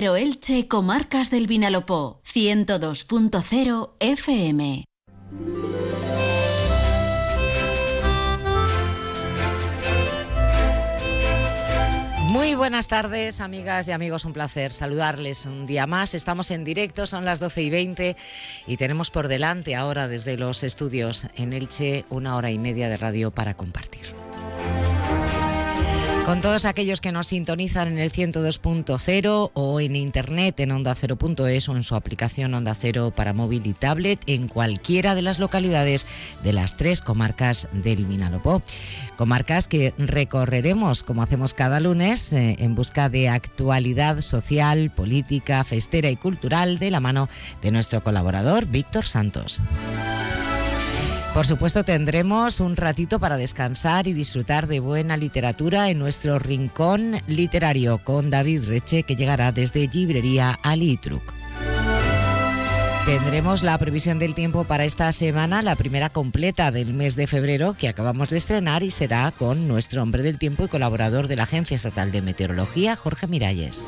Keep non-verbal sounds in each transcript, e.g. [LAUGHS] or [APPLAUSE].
Pero Elche, Comarcas del Vinalopó, 102.0 FM. Muy buenas tardes, amigas y amigos. Un placer saludarles un día más. Estamos en directo, son las 12 y 20 y tenemos por delante ahora desde los estudios en Elche una hora y media de radio para compartir. Con todos aquellos que nos sintonizan en el 102.0 o en internet en onda 0.es o en su aplicación Onda Cero para móvil y tablet en cualquiera de las localidades de las tres comarcas del Vinalopó. Comarcas que recorreremos, como hacemos cada lunes, eh, en busca de actualidad social, política, festera y cultural de la mano de nuestro colaborador Víctor Santos. Por supuesto tendremos un ratito para descansar y disfrutar de buena literatura en nuestro rincón literario con David Reche que llegará desde Librería Alitruc. Tendremos la previsión del tiempo para esta semana, la primera completa del mes de febrero que acabamos de estrenar y será con nuestro hombre del tiempo y colaborador de la Agencia Estatal de Meteorología, Jorge Miralles.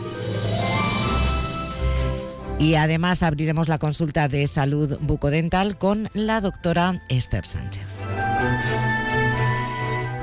Y además abriremos la consulta de salud bucodental con la doctora Esther Sánchez.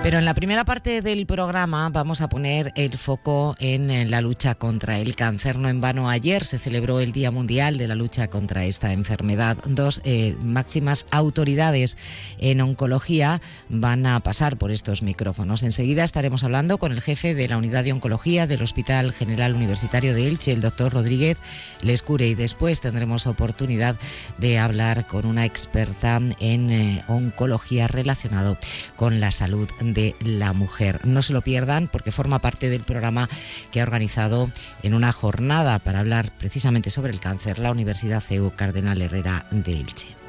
Pero en la primera parte del programa vamos a poner el foco en la lucha contra el cáncer. No en vano, ayer se celebró el Día Mundial de la Lucha contra esta enfermedad. Dos eh, máximas autoridades en oncología van a pasar por estos micrófonos. Enseguida estaremos hablando con el jefe de la Unidad de Oncología del Hospital General Universitario de Elche, el doctor Rodríguez Lescure. Y después tendremos oportunidad de hablar con una experta en eh, oncología relacionado con la salud de la mujer. No se lo pierdan porque forma parte del programa que ha organizado en una jornada para hablar precisamente sobre el cáncer la Universidad CEU Cardenal Herrera de Elche.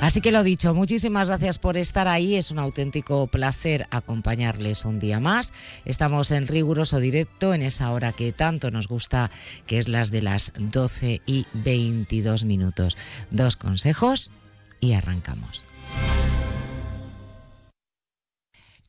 Así que lo dicho, muchísimas gracias por estar ahí. Es un auténtico placer acompañarles un día más. Estamos en riguroso directo en esa hora que tanto nos gusta, que es las de las 12 y 22 minutos. Dos consejos y arrancamos.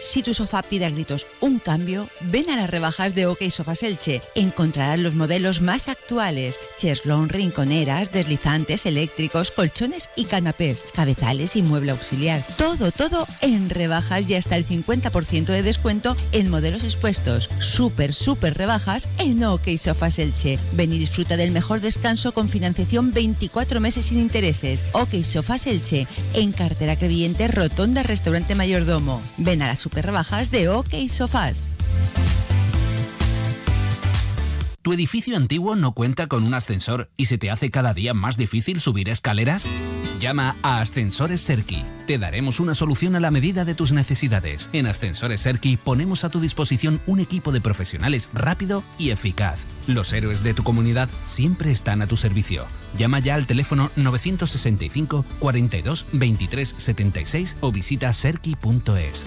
Si tu sofá pide a gritos un cambio, ven a las rebajas de OK Sofas Elche. Encontrarás los modelos más actuales: cheslón, rinconeras, deslizantes eléctricos, colchones y canapés, cabezales y mueble auxiliar. Todo, todo en rebajas y hasta el 50% de descuento en modelos expuestos. Súper, súper rebajas en OK Sofas Elche. Ven y disfruta del mejor descanso con financiación 24 meses sin intereses. OK Sofas Elche, en cartera creyente, Rotonda Restaurante Mayordomo. Ven a las super de OK Sofás. ¿Tu edificio antiguo no cuenta con un ascensor y se te hace cada día más difícil subir escaleras? Llama a Ascensores Serki. Te daremos una solución a la medida de tus necesidades. En Ascensores Serki ponemos a tu disposición un equipo de profesionales rápido y eficaz. Los héroes de tu comunidad siempre están a tu servicio. Llama ya al teléfono 965 42 23 76 o visita serki.es.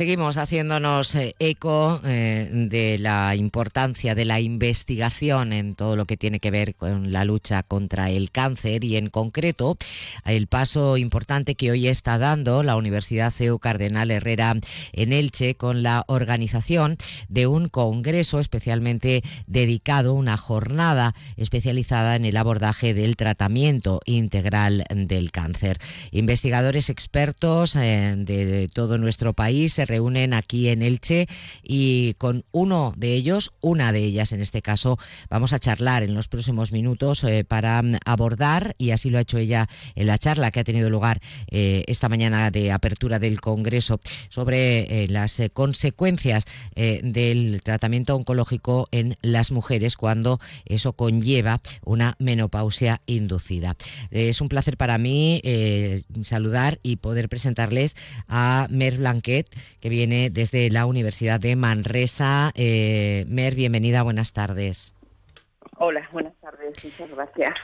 Seguimos haciéndonos eh, eco eh, de la importancia de la investigación en todo lo que tiene que ver con la lucha contra el cáncer y en concreto el paso importante que hoy está dando la Universidad CEU Cardenal Herrera en Elche con la organización de un congreso especialmente dedicado, una jornada especializada en el abordaje del tratamiento integral del cáncer. Investigadores expertos eh, de todo nuestro país se reúnen aquí en Elche y con uno de ellos, una de ellas en este caso, vamos a charlar en los próximos minutos eh, para mm, abordar, y así lo ha hecho ella en la charla que ha tenido lugar eh, esta mañana de apertura del Congreso, sobre eh, las consecuencias del tratamiento oncológico en las mujeres cuando eso conlleva una menopausia inducida. es un placer para mí saludar y poder presentarles a Mer Blanquet, que viene desde la Universidad de Manresa. Eh, Mer, bienvenida, buenas tardes. Hola, buenas tardes, muchas gracias.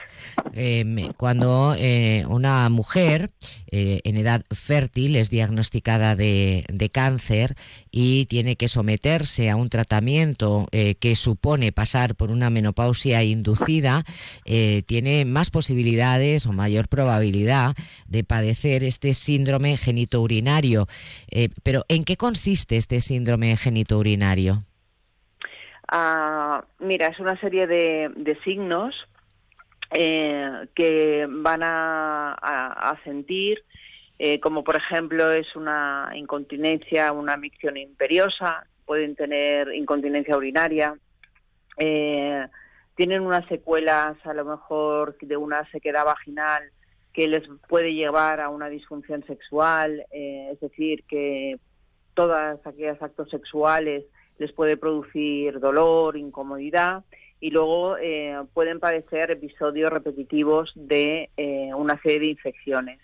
Em, cuando eh, una mujer eh, en edad fértil es diagnosticada de, cáncer y tiene que someterse a un tratamiento eh, que supone pasar por una menopausia inducida, tiene más posibilidades o mayor probabilidad de padecer este síndrome genitourinario. pero ¿en qué consiste este síndrome genitourinario? Mira, es una serie de, signos eh, que van a, sentir, eh, como por ejemplo es una incontinencia, una micción imperiosa, pueden tener incontinencia urinaria, eh, tienen unas secuelas a lo mejor de una sequedad vaginal que les puede llevar a una disfunción sexual, es decir, que todos aquellos actos sexuales les puede producir dolor, incomodidad y luego eh, pueden padecer episodios repetitivos de eh, una serie de infecciones.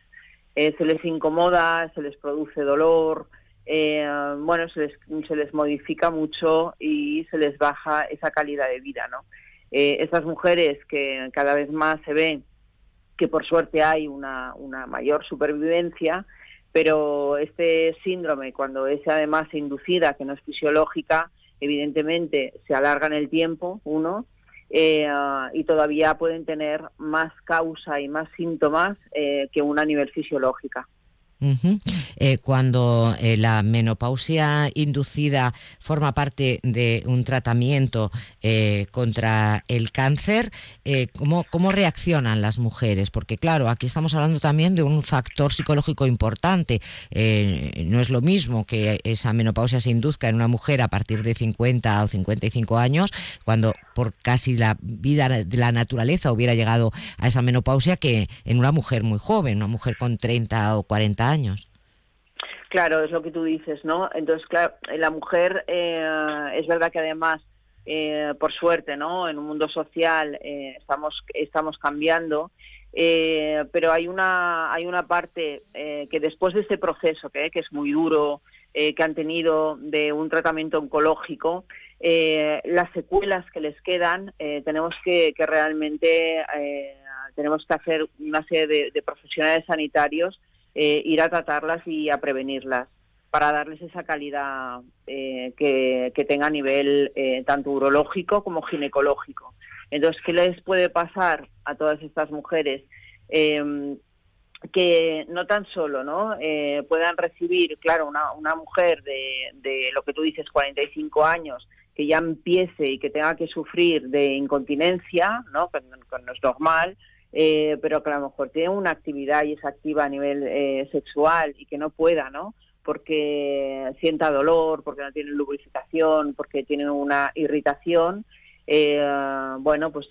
Eh, se les incomoda, se les produce dolor, bueno, se les, se les, modifica mucho y se les baja esa calidad de vida, ¿no? estas mujeres que cada vez más se ve que por suerte hay una, una mayor supervivencia, pero este síndrome, cuando es además inducida, que no es fisiológica, evidentemente se alarga en el tiempo, uno, eh, y todavía pueden tener más causa y más síntomas eh, que una a nivel fisiológica. Eh, cuando eh, la menopausia inducida forma parte de un tratamiento eh, contra el cáncer, ¿cómo, ¿cómo, reaccionan las mujeres? Porque claro, aquí estamos hablando también de un factor psicológico importante. no es lo mismo que esa menopausia se induzca en una mujer a partir de 50 o 55 años, cuando por casi la vida de la naturaleza hubiera llegado a esa menopausia, que en una mujer muy joven, una mujer con 30 o 40 años. Claro, es lo que tú dices, ¿no? Entonces, claro, la mujer eh, es verdad que además, eh, por suerte, ¿no? En un mundo social eh, estamos estamos cambiando, pero hay una hay una parte que después de este proceso que, es muy duro, que han tenido de un tratamiento oncológico, las secuelas que les quedan, tenemos que, que realmente tenemos que hacer una serie de profesionales sanitarios eh, ir a tratarlas y a prevenirlas para darles esa calidad eh, que, tenga a nivel eh, tanto urológico como ginecológico. Entonces, ¿qué les puede pasar a todas estas mujeres? Em, que no tan solo no puedan recibir, claro, una, mujer de, de, lo que tú dices, 45 años, que ya empiece y que tenga que sufrir de incontinencia, ¿no? que no es normal, eh, pero que a lo mejor tiene una actividad y es activa a nivel eh, sexual y que no pueda, ¿no? Porque sienta dolor, porque no tiene lubrificación, porque tiene una irritación. Eh, bueno, pues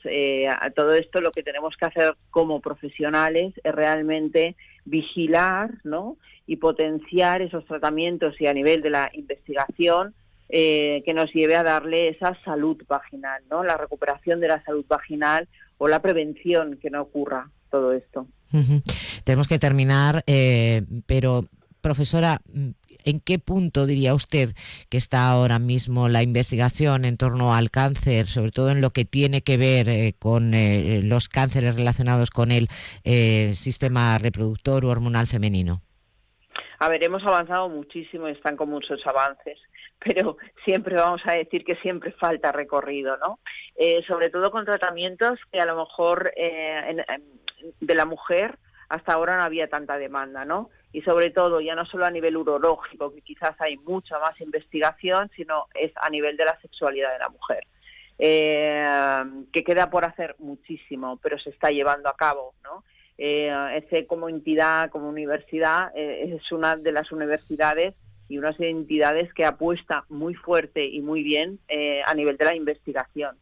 a todo esto lo que tenemos que hacer como profesionales es realmente vigilar, ¿no? Y potenciar esos tratamientos y a nivel de la investigación que nos lleve a darle esa salud vaginal, ¿no? La recuperación de la salud vaginal o la prevención que no ocurra todo esto. Tenemos que terminar, eh, pero profesora, ¿en qué punto diría usted que está ahora mismo la investigación en torno al cáncer, sobre todo en lo que tiene que ver eh, con eh, los cánceres relacionados con el sistema reproductor o hormonal femenino? A ver, hemos avanzado muchísimo y están con muchos avances, [LAUGHS] pero siempre vamos a decir que siempre falta recorrido, ¿no? Eh, sobre todo con tratamientos que a lo mejor eh, de la mujer hasta ahora no había tanta demanda, ¿no? Y sobre todo, ya no solo a nivel urológico, que quizás hay mucha más investigación, sino es a nivel de la sexualidad de la mujer. Eh, que queda por hacer muchísimo, pero se está llevando a cabo, ¿no? Eh, como entidad, como universidad, eh, es una de las universidades y unas entidades que apuesta muy fuerte y muy bien eh, a nivel de la investigación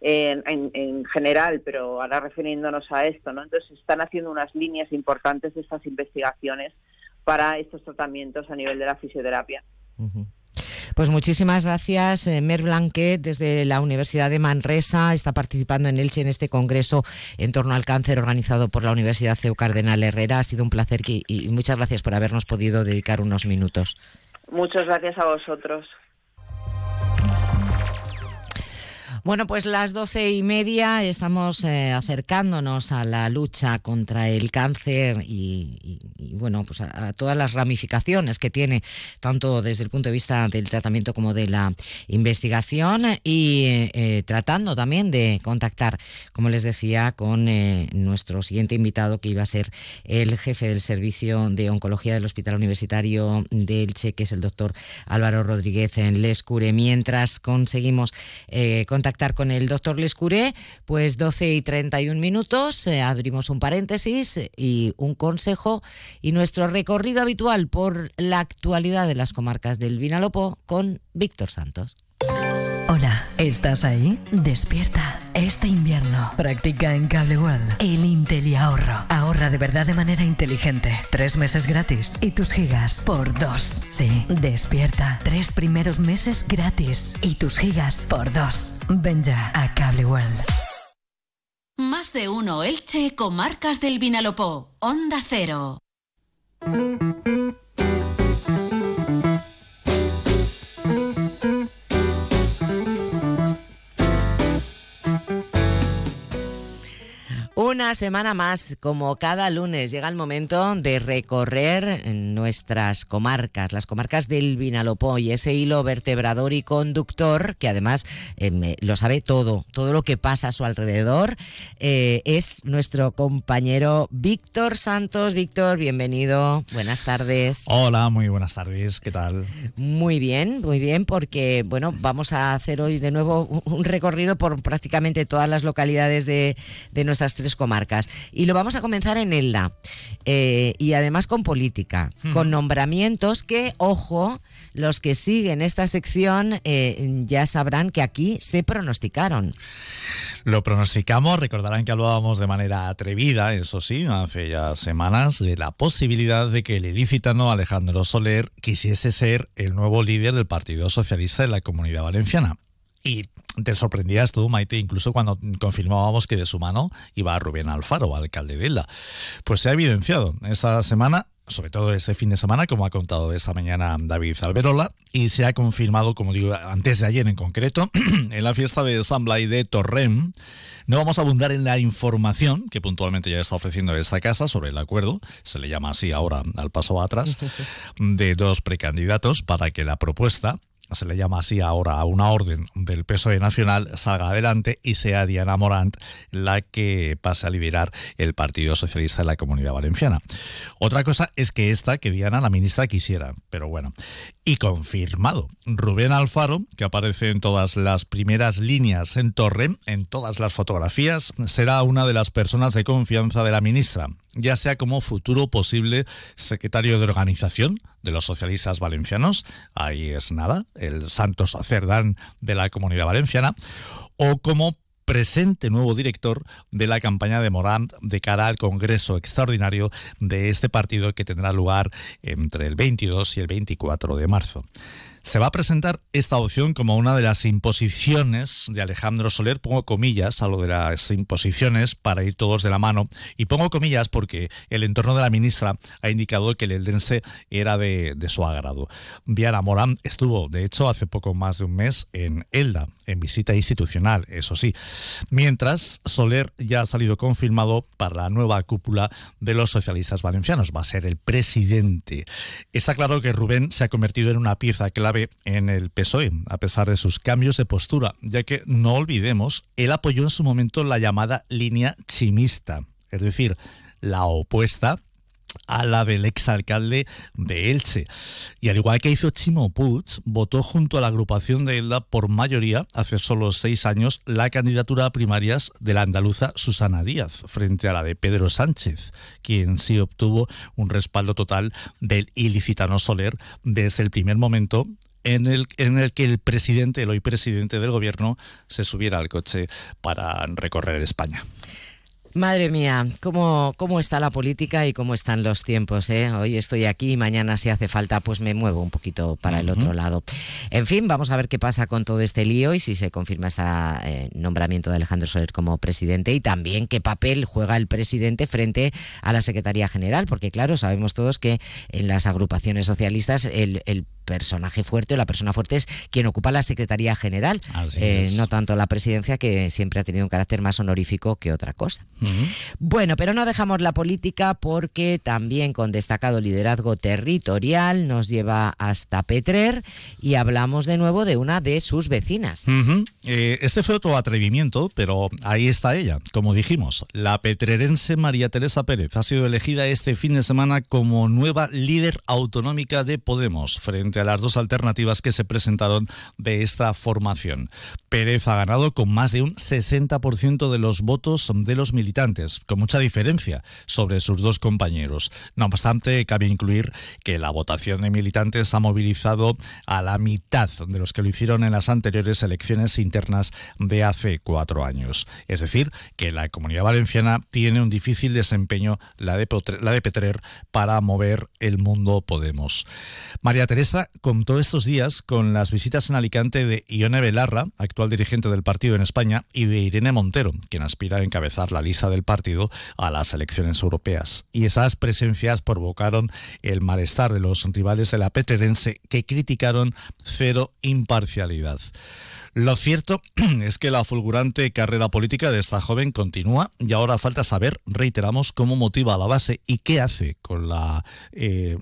en, general, pero ahora refiriéndonos a esto, ¿no? Entonces están haciendo unas líneas importantes de estas investigaciones para estos tratamientos a nivel de la fisioterapia. Pues muchísimas gracias, eh, Mer Blanquet, desde la Universidad de Manresa, está participando en Elche en este congreso en torno al cáncer organizado por la Universidad CEU Cardenal Herrera. Ha sido un placer y muchas gracias por habernos podido dedicar unos minutos. Muchas gracias a vosotros. Bueno, pues las doce y media estamos eh, acercándonos a la lucha contra el cáncer y, bueno, pues a, todas las ramificaciones que tiene, tanto desde el punto de vista del tratamiento como de la investigación y eh, tratando también de contactar, como les decía, con eh, nuestro siguiente invitado que iba a ser el jefe del servicio de oncología del Hospital Universitario de Elche, que es el doctor Álvaro Rodríguez en Lescure. Mientras conseguimos contactar con el doctor Lescuré, pues 12 y 31 minutos, eh, abrimos un paréntesis y un consejo y nuestro recorrido habitual por la actualidad de las comarcas del Vinalopó con Víctor Santos. Hola, ¿estás ahí? Despierta. Este invierno practica en Cable World el Intel y ahorro. Ahorra de verdad de manera inteligente. Tres meses gratis y tus gigas por dos. Sí, despierta. Tres primeros meses gratis y tus gigas por dos. Ven ya a Cable World. Más de uno Elche, comarcas del Vinalopó. Onda Cero. Una semana más, como cada lunes, llega el momento de recorrer nuestras comarcas, las comarcas del Vinalopó y ese hilo vertebrador y conductor, que además eh, lo sabe todo, todo lo que pasa a su alrededor, eh, es nuestro compañero Víctor Santos. Víctor, bienvenido, buenas tardes. Hola, muy buenas tardes, ¿qué tal? Muy bien, muy bien, porque bueno, vamos a hacer hoy de nuevo un recorrido por prácticamente todas las localidades de, de nuestras tres comarcas. Y lo vamos a comenzar en Elda. Eh, y además con política, con nombramientos que, ojo, los que siguen esta sección eh, ya sabrán que aquí se pronosticaron. Lo pronosticamos, recordarán que hablábamos de manera atrevida, eso sí, hace ya semanas, de la posibilidad de que el ilicitano Alejandro Soler quisiese ser el nuevo líder del Partido Socialista de la Comunidad Valenciana. Y te sorprendías tú, Maite, incluso cuando confirmábamos que de su mano iba Rubén Alfaro, alcalde de Elda. Pues se ha evidenciado esta semana sobre todo este fin de semana, como ha contado esta mañana David Alberola, y se ha confirmado, como digo, antes de ayer en concreto, [CLEARS THROAT] en la fiesta de San Blay de Torrem. No vamos a abundar en la información que puntualmente ya está ofreciendo esta casa sobre el acuerdo, se le llama así ahora al paso atrás, [LAUGHS] de dos precandidatos para que la propuesta se le llama así ahora a una orden del PSOE nacional, salga adelante y sea Diana Morant la que pase a liderar el Partido Socialista de la Comunidad Valenciana. Otra cosa es que esta, que Diana, la ministra, quisiera, pero bueno. Y confirmado, Rubén Alfaro, que aparece en todas las primeras líneas en Torre, en todas las fotografías, será una de las personas de confianza de la ministra, ya sea como futuro posible secretario de organización de los socialistas valencianos, ahí es nada, el santo sacerdán de la comunidad valenciana, o como presente nuevo director de la campaña de Morant de cara al Congreso Extraordinario de este partido que tendrá lugar entre el 22 y el 24 de marzo. Se va a presentar esta opción como una de las imposiciones de Alejandro Soler, pongo comillas a lo de las imposiciones para ir todos de la mano, y pongo comillas porque el entorno de la ministra ha indicado que el eldense era de, su agrado. Viana Morán estuvo, de hecho, hace poco más de un mes en Elda, en visita institucional, eso sí, mientras Soler ya ha salido confirmado para la nueva cúpula de los socialistas valencianos, va a ser el presidente. Está claro que Rubén se ha convertido en una pieza clave en el PSOE, a pesar de sus cambios de postura, ya que no olvidemos, él apoyó en su momento la llamada línea chimista, es decir, la opuesta a la del exalcalde de Elche. Y al igual que hizo Chimo Puig, votó junto a la agrupación de Elda por mayoría, hace solo seis años, la candidatura a primarias de la andaluza Susana Díaz, frente a la de Pedro Sánchez, quien sí obtuvo un respaldo total del ilicitano Soler desde el primer momento en el, en el que el presidente, el hoy presidente del gobierno, se subiera al coche para recorrer España. Madre mía, ¿cómo, cómo está la política y cómo están los tiempos. ¿eh? Hoy estoy aquí y mañana si hace falta pues me muevo un poquito para el otro lado. En fin, vamos a ver qué pasa con todo este lío y si se confirma ese eh, nombramiento de Alejandro Soler como presidente y también qué papel juega el presidente frente a la Secretaría General, porque claro, sabemos todos que en las agrupaciones socialistas el, el personaje fuerte o la persona fuerte es quien ocupa la Secretaría General, eh, no tanto la presidencia que siempre ha tenido un carácter más honorífico que otra cosa. Bueno, pero no dejamos la política porque también con destacado liderazgo territorial nos lleva hasta Petrer y hablamos de nuevo de una de sus vecinas. Eh, este fue otro atrevimiento, pero ahí está ella. Como dijimos, la petrerense María Teresa Pérez ha sido elegida este fin de semana como nueva líder autonómica de Podemos frente a las dos alternativas que se presentaron de esta formación. Pérez ha ganado con más de un 60% de los votos de los militantes, con mucha diferencia sobre sus dos compañeros. No obstante, cabe incluir que la votación de militantes ha movilizado a la mitad de los que lo hicieron en las anteriores elecciones internas de hace cuatro años. Es decir, que la comunidad valenciana tiene un difícil desempeño, la de, la de Petrer, para mover el mundo Podemos. María Teresa contó estos días con las visitas en Alicante de Ione Belarra, actual dirigente del partido en España, y de Irene Montero, quien aspira a encabezar la lista del partido a las elecciones europeas. Y esas presencias provocaron el malestar de los rivales de la Petrense que criticaron cero imparcialidad. Lo cierto [CLEARS THROAT] es que la fulgurante carrera política de esta joven continúa y ahora falta saber, reiteramos, cómo motiva a la base y qué hace con la eh,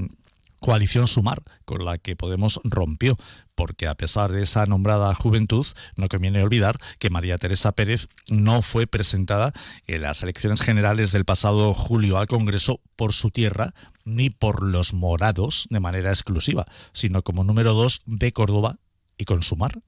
coalición Sumar, con la que Podemos rompió, porque a pesar de esa nombrada juventud, no conviene olvidar que María Teresa Pérez no fue presentada en las elecciones generales del pasado julio al Congreso por su tierra, ni por los morados de manera exclusiva, sino como número dos de Córdoba y con Sumar.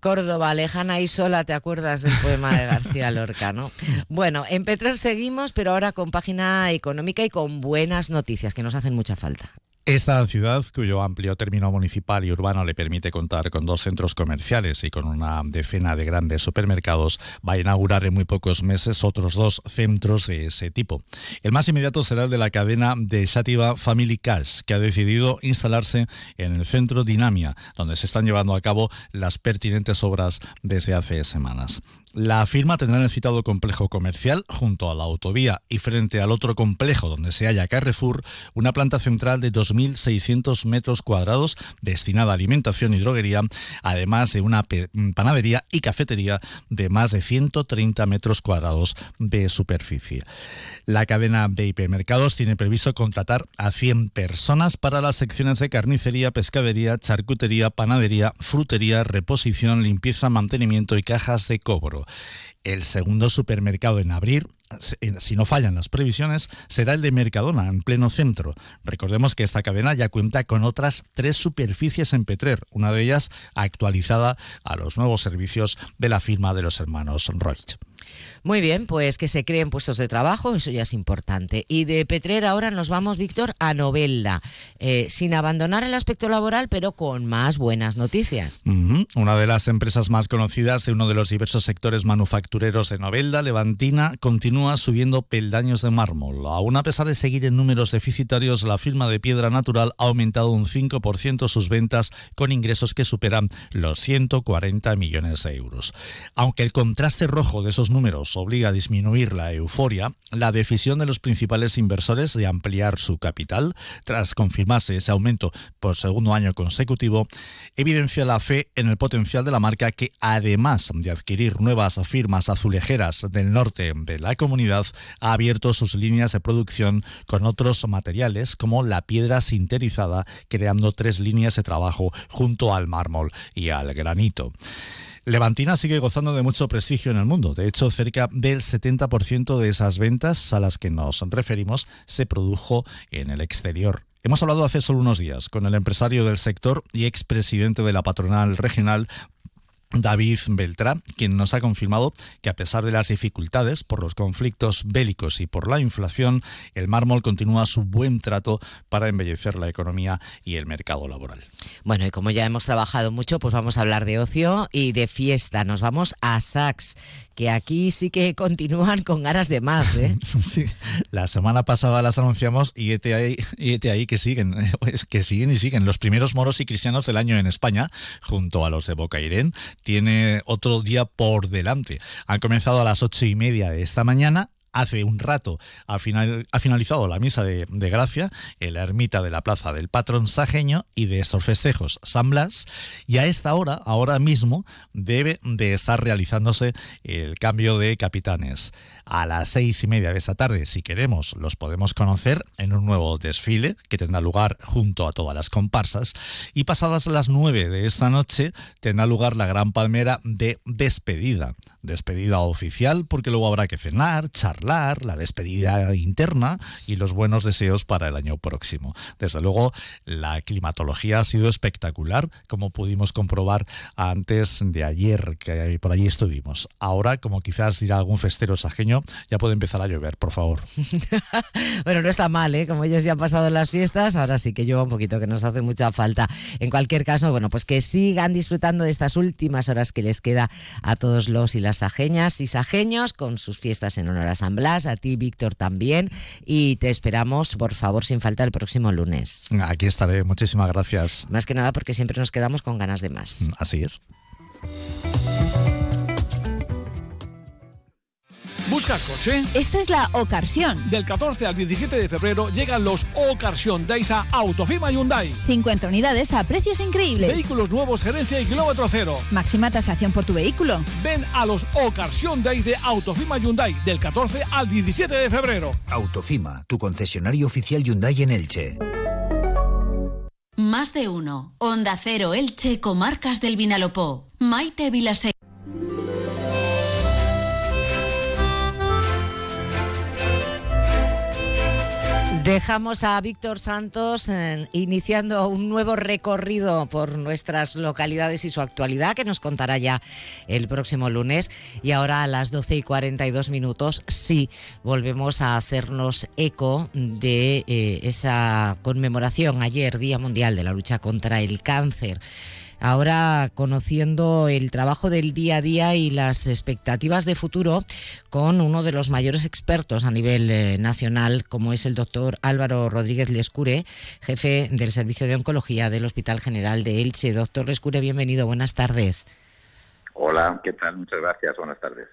Córdoba, lejana y sola, ¿te acuerdas del poema de García Lorca, no? [LAUGHS] Bueno, en Petrer seguimos, pero ahora con página económica y con buenas noticias que nos hacen mucha falta. Esta ciudad, cuyo amplio término municipal y urbano le permite contar con dos centros comerciales y con una decena de grandes supermercados, va a inaugurar en muy pocos meses otros dos centros de ese tipo. El más inmediato será el de la cadena de Shativa Family Cash, que ha decidido instalarse en el centro Dinamia, donde se están llevando a cabo las pertinentes obras desde hace semanas. La firma tendrá en el citado complejo comercial, junto a la autovía y frente al otro complejo donde se halla Carrefour, una planta central de 2.600 metros cuadrados destinada a alimentación y droguería, además de una panadería y cafetería de más de 130 metros cuadrados de superficie. La cadena de hipermercados tiene previsto contratar a 100 personas para las secciones de carnicería, pescadería, charcutería, panadería, frutería, reposición, limpieza, mantenimiento y cajas de cobro. El segundo supermercado en abrir, si no fallan las previsiones, será el de Mercadona, en pleno centro. Recordemos que esta cadena ya cuenta con otras tres superficies en Petrer, una de ellas actualizada a los nuevos servicios de la firma de los hermanos Reut. Muy bien, pues que se creen puestos de trabajo, eso ya es importante. Y de Petrer ahora nos vamos, Víctor, a Novelda, eh, sin abandonar el aspecto laboral, pero con más buenas noticias. Una de las empresas más conocidas de uno de los diversos sectores manufactureros de Novelda, Levantina, continúa subiendo peldaños de mármol. Aún a pesar de seguir en números deficitarios, la firma de piedra natural ha aumentado un 5% sus ventas con ingresos que superan los 140 millones de euros. Aunque el contraste rojo de esos números obliga a disminuir la euforia, la decisión de los principales inversores de ampliar su capital, tras confirmarse ese aumento por segundo año consecutivo, evidencia la fe en el potencial de la marca que, además de adquirir nuevas firmas azulejeras del norte de la comunidad, ha abierto sus líneas de producción con otros materiales como la piedra sinterizada, creando tres líneas de trabajo junto al mármol y al granito. Levantina sigue gozando de mucho prestigio en el mundo. De hecho, cerca del 70% de esas ventas a las que nos referimos se produjo en el exterior. Hemos hablado hace solo unos días con el empresario del sector y expresidente de la patronal regional David Beltrán, quien nos ha confirmado que a pesar de las dificultades por los conflictos bélicos y por la inflación, el mármol continúa su buen trato para embellecer la economía y el mercado laboral. Bueno, y como ya hemos trabajado mucho, pues vamos a hablar de ocio y de fiesta. Nos vamos a Sax, que aquí sí que continúan con ganas de más. ¿eh? [LAUGHS] sí, la semana pasada las anunciamos y este ahí, y ahí que siguen, [LAUGHS] que siguen y siguen. Los primeros moros y cristianos del año en España, junto a los de Bocairén tiene otro día por delante. Han comenzado a las ocho y media de esta mañana hace un rato ha, finalizado la misa de, gracia en la ermita de la plaza del patrón sajeño y de estos festejos San Blas y a esta hora, ahora mismo, debe de estar realizándose el cambio de capitanes a las seis y media de esta tarde, si queremos, los podemos conocer en un nuevo desfile que tendrá lugar junto a todas las comparsas. Y pasadas las nueve de esta noche tendrá lugar la gran palmera de despedida. Despedida oficial porque luego habrá que cenar, charlar, la despedida interna y los buenos deseos para el año próximo. Desde luego, la climatología ha sido espectacular, como pudimos comprobar antes de ayer, que por allí estuvimos. Ahora, como quizás dirá algún festero sajeño, ya puede empezar a llover, por favor. [LAUGHS] bueno, no está mal, ¿eh? Como ellos ya han pasado las fiestas, ahora sí que llueva un poquito, que nos hace mucha falta. En cualquier caso, bueno, pues que sigan disfrutando de estas últimas horas que les queda a todos los y las sajeñas y sajeños con sus fiestas en honor a San Blas, a ti, Víctor, también. Y te esperamos, por favor, sin falta, el próximo lunes. Aquí estaré, muchísimas gracias. Más que nada porque siempre nos quedamos con ganas de más. Así es. ¿Buscas coche? Esta es la Ocasión. Del 14 al 17 de febrero llegan los Ocasión Days a Autofima Hyundai. 50 unidades a precios increíbles. Vehículos nuevos, gerencia y kilómetro cero. Máxima tasación por tu vehículo. Ven a los Ocasión Days de Autofima Hyundai del 14 al 17 de febrero. Autofima, tu concesionario oficial Hyundai en Elche. Más de uno. Onda Cero Elche, Comarcas del Vinalopó. Maite Vilasek. Dejamos a Víctor Santos eh, iniciando un nuevo recorrido por nuestras localidades y su actualidad, que nos contará ya el próximo lunes. Y ahora a las 12 y 42 minutos, sí, volvemos a hacernos eco de eh, esa conmemoración ayer, Día Mundial de la Lucha contra el Cáncer ahora conociendo el trabajo del día a día y las expectativas de futuro con uno de los mayores expertos a nivel eh, nacional, como es el doctor Álvaro Rodríguez Lescure, jefe del Servicio de Oncología del Hospital General de Elche. Doctor Lescure, bienvenido, buenas tardes. Hola, ¿qué tal? Muchas gracias, buenas tardes.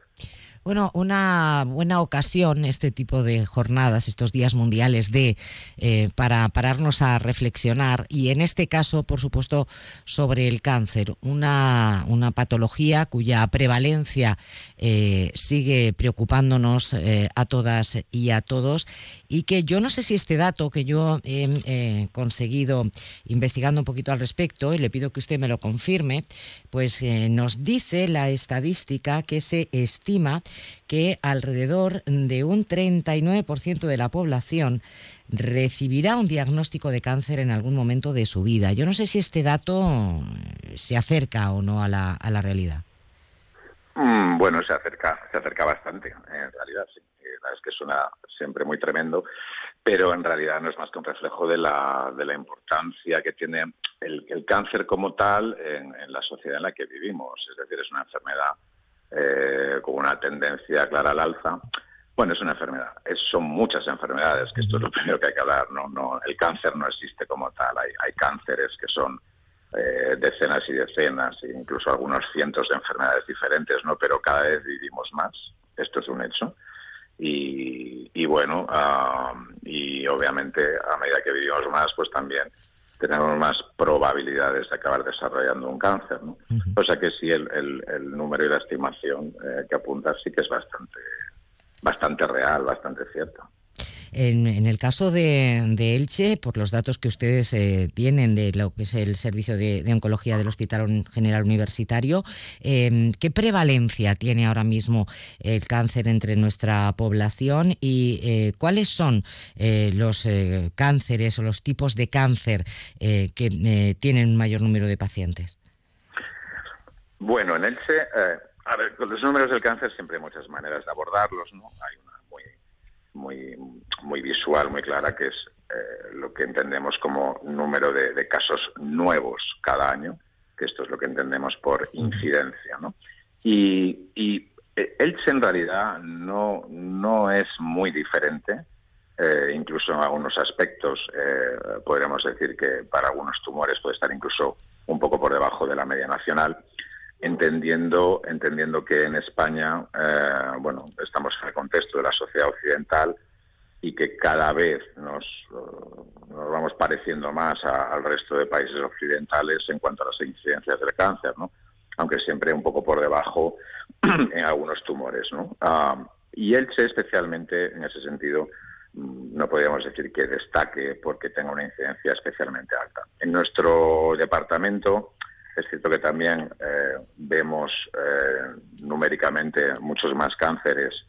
Bueno, una buena ocasión este tipo de jornadas, estos días mundiales de eh, para pararnos a reflexionar y en este caso, por supuesto, sobre el cáncer, una, una patología cuya prevalencia eh, sigue preocupándonos eh, a todas y a todos y que yo no sé si este dato que yo he conseguido investigando un poquito al respecto y le pido que usted me lo confirme, pues nos dice la estadística que se estima que alrededor de un 39% de la población recibirá un diagnóstico de cáncer en algún momento de su vida. Yo no sé si este dato se acerca o no a la, a la realidad. Mm, bueno, se acerca, se acerca bastante, en realidad, sí. Es que suena siempre muy tremendo, pero en realidad no es más que un reflejo de la, de la importancia que tiene el, cáncer como tal en, la sociedad en la que vivimos. Es decir, es una enfermedad eh, con una tendencia clara al alza. Bueno, es una enfermedad. son muchas enfermedades, que esto es lo primero que hay que hablar. No, no, el cáncer no existe como tal. Hay, hay cánceres que son eh, decenas y decenas, e incluso algunos cientos de enfermedades diferentes, ¿no? Pero cada vez vivimos más. Esto es un hecho. Y, bueno, y obviamente a medida que vivimos más, pues también tenemos más probabilidades de acabar desarrollando un cáncer. ¿no? O sea que sí, el, el, número y la estimación eh, que apunta sí que es bastante, bastante real, bastante cierto. En, el caso de, Elche, por los datos que ustedes eh, tienen de lo que es el servicio de, oncología del Hospital General Universitario, em, ¿qué prevalencia tiene ahora mismo el cáncer entre nuestra población y eh, cuáles son eh, los cánceres o los tipos de cáncer que tienen un mayor número de pacientes? Bueno, en Elche, a ver, con los números del cáncer siempre hay muchas maneras de abordarlos, ¿no? Muy, muy visual, muy clara, que es eh, lo que entendemos como número de, casos nuevos cada año, que esto es lo que entendemos por incidencia. ¿no? Y, y eh, Elche en realidad no, no es muy diferente, eh, incluso en algunos aspectos podríamos decir que para algunos tumores puede estar incluso un poco por debajo de la media nacional entendiendo, entendiendo que en España, eh, bueno, estamos en el contexto de la sociedad occidental y que cada vez nos, nos vamos pareciendo más al resto de países occidentales en cuanto a las incidencias del cáncer, ¿no? aunque siempre un poco por debajo [CLEARS THROAT] en algunos tumores. ¿no? Ah, y Elche especialmente, en ese sentido, mm, no podríamos decir que destaque porque tenga una incidencia especialmente alta. En nuestro departamento es cierto que también eh, vemos eh, numéricamente muchos más cánceres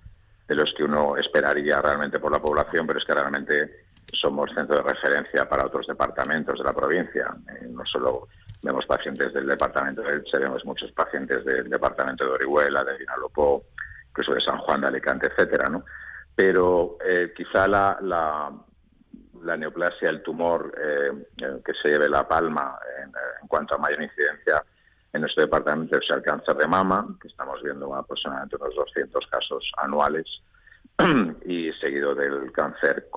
de los que uno esperaría realmente por la población, pero es que realmente somos centro de referencia para otros departamentos de la provincia. Eh, no solo vemos pacientes del departamento de Elche, vemos muchos pacientes del departamento de Orihuela, de Vinalopó, incluso de San Juan de Alicante, etcétera, ¿no? Pero quizá la, la neoplasia, el tumor eh, que se lleve la palma en, cuanto a mayor incidencia en nuestro departamento es el cáncer de mama, que estamos viendo aproximadamente unos 200 casos anuales, [CLEARS THROAT] y seguido del cáncer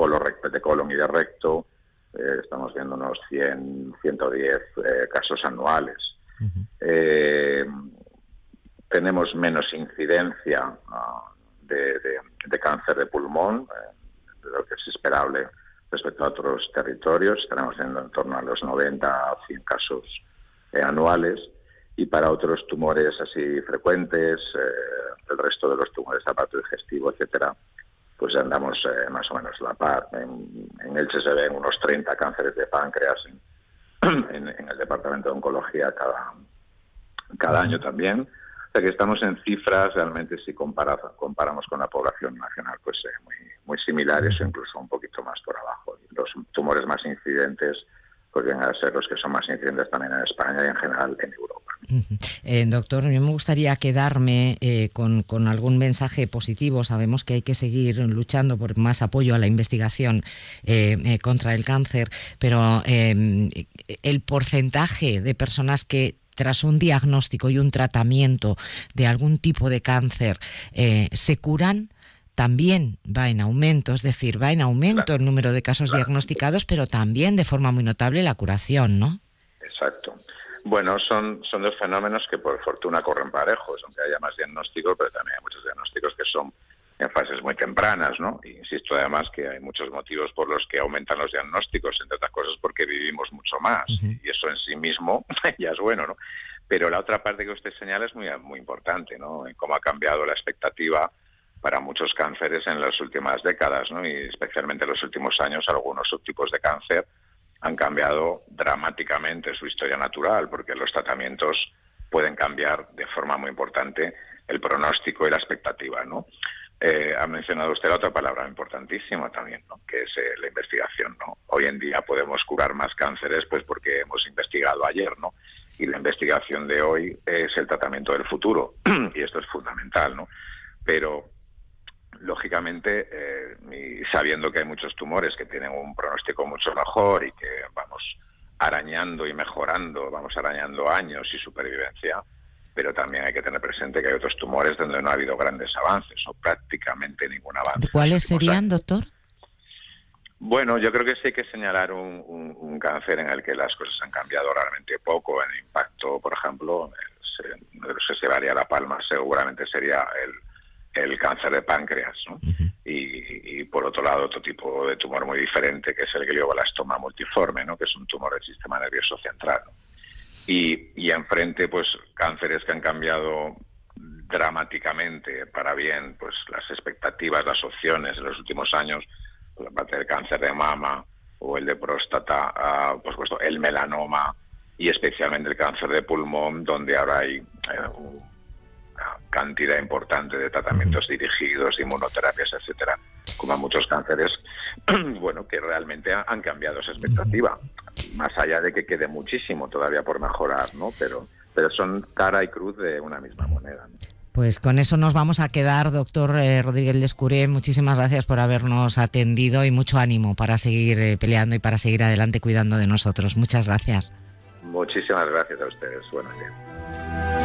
de colon y de recto, eh, estamos viendo unos 100, 110 eh, casos anuales. tenemos menos incidencia ah, de, de, cáncer de pulmón, de lo que es esperable respecto a otros territorios. Estaremos en torno a los 90 a 100 casos eh, anuales. Y para otros tumores así frecuentes, eh, el resto de los tumores de aparato digestivo, etcétera, pues andamos eh, más o menos la par. En, en Elche se ven unos 30 cánceres de páncreas [CLEARS THROAT] en, el departamento de oncología cada, cada año también. O sea que estamos en cifras realmente si comparamos con la población nacional, pues muy, muy similares o incluso un poquito más por abajo. Los tumores más incidentes pues vienen a ser los que son más incidentes también en España y en general en Europa. Eh, doctor, a me gustaría quedarme eh, con, algún mensaje positivo. Sabemos que hay que seguir luchando por más apoyo a la investigación eh, contra el cáncer, pero el porcentaje de personas que tras un diagnóstico y un tratamiento de algún tipo de cáncer se curan, también va en aumento, es decir, va en aumento el número de casos diagnosticados, pero también de forma muy notable la curación, ¿no? Exacto. Bueno, son, son dos fenómenos que por fortuna corren parejos, aunque haya más diagnósticos, pero también hay muchos diagnósticos que son en fases muy tempranas, ¿no? insisto además que hay muchos motivos por los que aumentan los diagnósticos, entre otras cosas porque vivimos mucho más, y eso en sí mismo [LAUGHS] ya es bueno, ¿no? Pero la otra parte que usted señala es muy, muy importante, ¿no? En cómo ha cambiado la expectativa para muchos cánceres en las últimas décadas, ¿no? y especialmente en los últimos años algunos subtipos de cáncer han cambiado dramáticamente su historia natural, porque los tratamientos pueden cambiar de forma muy importante el pronóstico y la expectativa. ¿no? Eh, ha mencionado usted otra palabra importantísima también, ¿no? que es eh, la investigación. ¿no? Hoy en día podemos curar más cánceres pues porque hemos investigado ayer, ¿no? y la investigación de hoy es el tratamiento del futuro [CLEARS THROAT] y esto es fundamental, ¿no? Pero lógicamente, eh, sabiendo que hay muchos tumores que tienen un pronóstico mucho mejor y que vamos arañando y mejorando, vamos arañando años y supervivencia, pero también hay que tener presente que hay otros tumores donde no ha habido grandes avances o prácticamente ningún avance. ¿Cuáles serían, doctor? Bueno, yo creo que sí hay que señalar un, cáncer en el que las cosas han cambiado realmente poco. El impacto, por ejemplo, se, se llevaría la palma, seguramente sería el, el cáncer de páncreas, ¿no? y, por otro lado otro tipo de tumor muy diferente que es el glioblastoma multiforme, ¿no? que es un tumor del sistema nervioso central. Y, y enfrente, pues cánceres que han cambiado dramáticamente para bien, pues las expectativas, las opciones en los últimos años, pues, parte del cáncer de mama o el de próstata, ah, por supuesto el melanoma y especialmente el cáncer de pulmón, donde ahora hay eh, un cantidad importante de tratamientos dirigidos, inmunoterapias, etcétera, como a muchos cánceres, [CLEARS THROAT] bueno, que realmente han cambiado esa expectativa, más allá de que quede muchísimo todavía por mejorar, ¿no? Pero, pero son cara y cruz de una misma moneda. Pues con eso nos vamos a quedar, doctor eh, Rodríguez Lescuré. Muchísimas gracias por habernos atendido y mucho ánimo para seguir eh, peleando y para seguir adelante cuidando de nosotros. Muchas gracias. Muchísimas gracias a ustedes. Buenos días.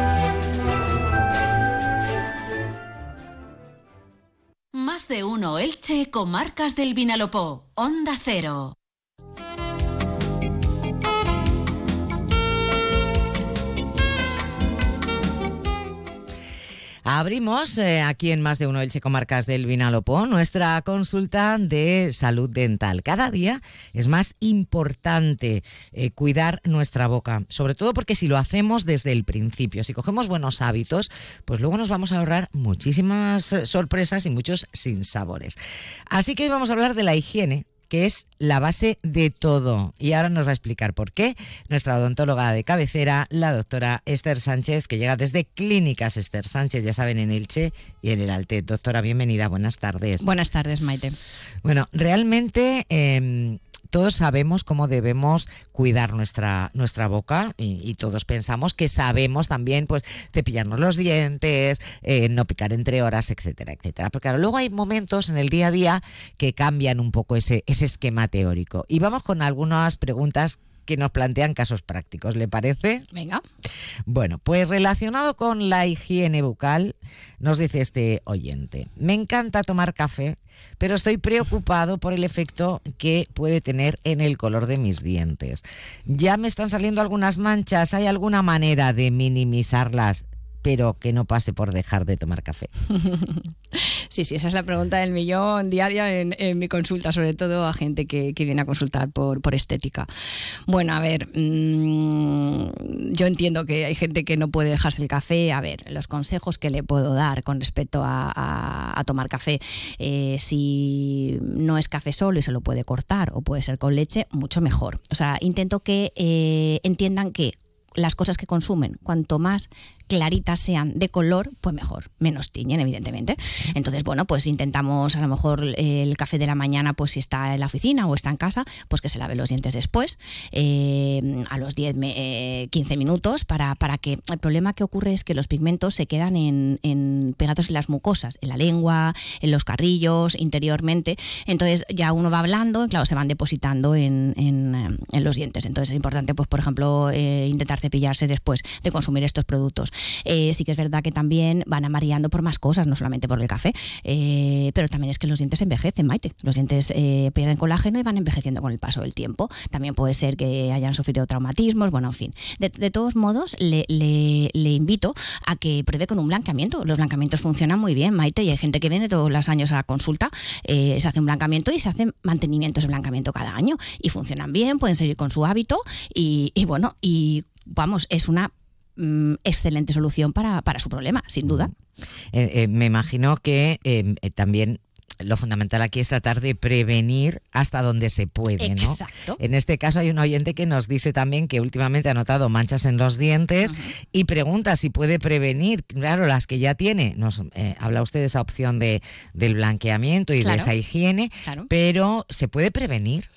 Más de uno Elche, comarcas del Vinalopó. Onda Cero. Abrimos eh, aquí en más de uno Elche Comarcas del Vinalopó nuestra consulta de salud dental. Cada día es más importante eh, cuidar nuestra boca, sobre todo porque si lo hacemos desde el principio, si cogemos buenos hábitos, pues luego nos vamos a ahorrar muchísimas eh, sorpresas y muchos sinsabores. Así que hoy vamos a hablar de la higiene que es la base de todo. Y ahora nos va a explicar por qué nuestra odontóloga de cabecera, la doctora Esther Sánchez, que llega desde Clínicas Esther Sánchez, ya saben, en Elche y en el Altet. Doctora, bienvenida, buenas tardes. Buenas tardes, Maite. Bueno, realmente em, todos sabemos cómo debemos cuidar nuestra, nuestra boca y, todos pensamos que sabemos también pues cepillarnos los dientes, eh, no picar entre horas, etcétera, etcétera. Pero claro, luego hay momentos en el día a día que cambian un poco ese, ese esquema teórico. Y vamos con algunas preguntas que nos plantean casos prácticos, ¿le parece? Venga. Bueno, pues relacionado con la higiene bucal, nos dice este oyente, me encanta tomar café, pero estoy preocupado por el efecto que puede tener en el color de mis dientes. Ya me están saliendo algunas manchas, ¿hay alguna manera de minimizarlas? Pero que no pase por dejar de tomar café? [LAUGHS] Sí, sí, esa es la pregunta del millón diaria en, mi consulta, sobre todo a gente que, viene a consultar por, estética. Bueno, a ver, mm, yo entiendo que hay gente que no puede dejarse el café. A ver, los consejos que le puedo dar con respecto a, tomar café, eh, si no es café solo y se lo puede cortar o puede ser con leche, mucho mejor. O sea, intento que eh, entiendan que las cosas que consumen, cuanto más claritas sean de color, pues mejor, menos tiñen, evidentemente. Entonces, bueno, pues intentamos a lo mejor el café de la mañana, pues si está en la oficina o está en casa, pues que se lave los dientes después, eh, a los 10, 15 eh, minutos, para, para que el problema que ocurre es que los pigmentos se quedan en, pegados en las mucosas, en la lengua, en los carrillos, interiormente. Entonces ya uno va hablando y claro, se van depositando en, en, los dientes. Entonces es importante, pues por ejemplo, eh, intentar cepillarse después de consumir estos productos. Eh, sí que es verdad que también van amareando por más cosas, no solamente por el café, eh, pero también es que los dientes envejecen, Maite. Los dientes eh, pierden colágeno y van envejeciendo con el paso del tiempo. También puede ser que hayan sufrido traumatismos, bueno, en fin. De, todos modos, le, invito a que pruebe con un blanqueamiento. Los blanqueamientos funcionan muy bien, Maite, y hay gente que viene todos los años a la consulta, se hace un blanqueamiento y se hacen mantenimientos de blanqueamiento cada año y funcionan bien, pueden seguir con su hábito y, y bueno, y vamos, es una Mm, excelente solución para, para, su problema, sin duda. Eh, eh, me imagino que em, eh, también lo fundamental aquí es tratar de prevenir hasta donde se puede, ¿no? Exacto. En este caso hay un oyente que nos dice también que últimamente ha notado manchas en los dientes y pregunta si puede prevenir, claro, las que ya tiene. Nos eh, habla usted de esa opción de, del blanqueamiento y de esa higiene, Claro. pero ¿se puede prevenir?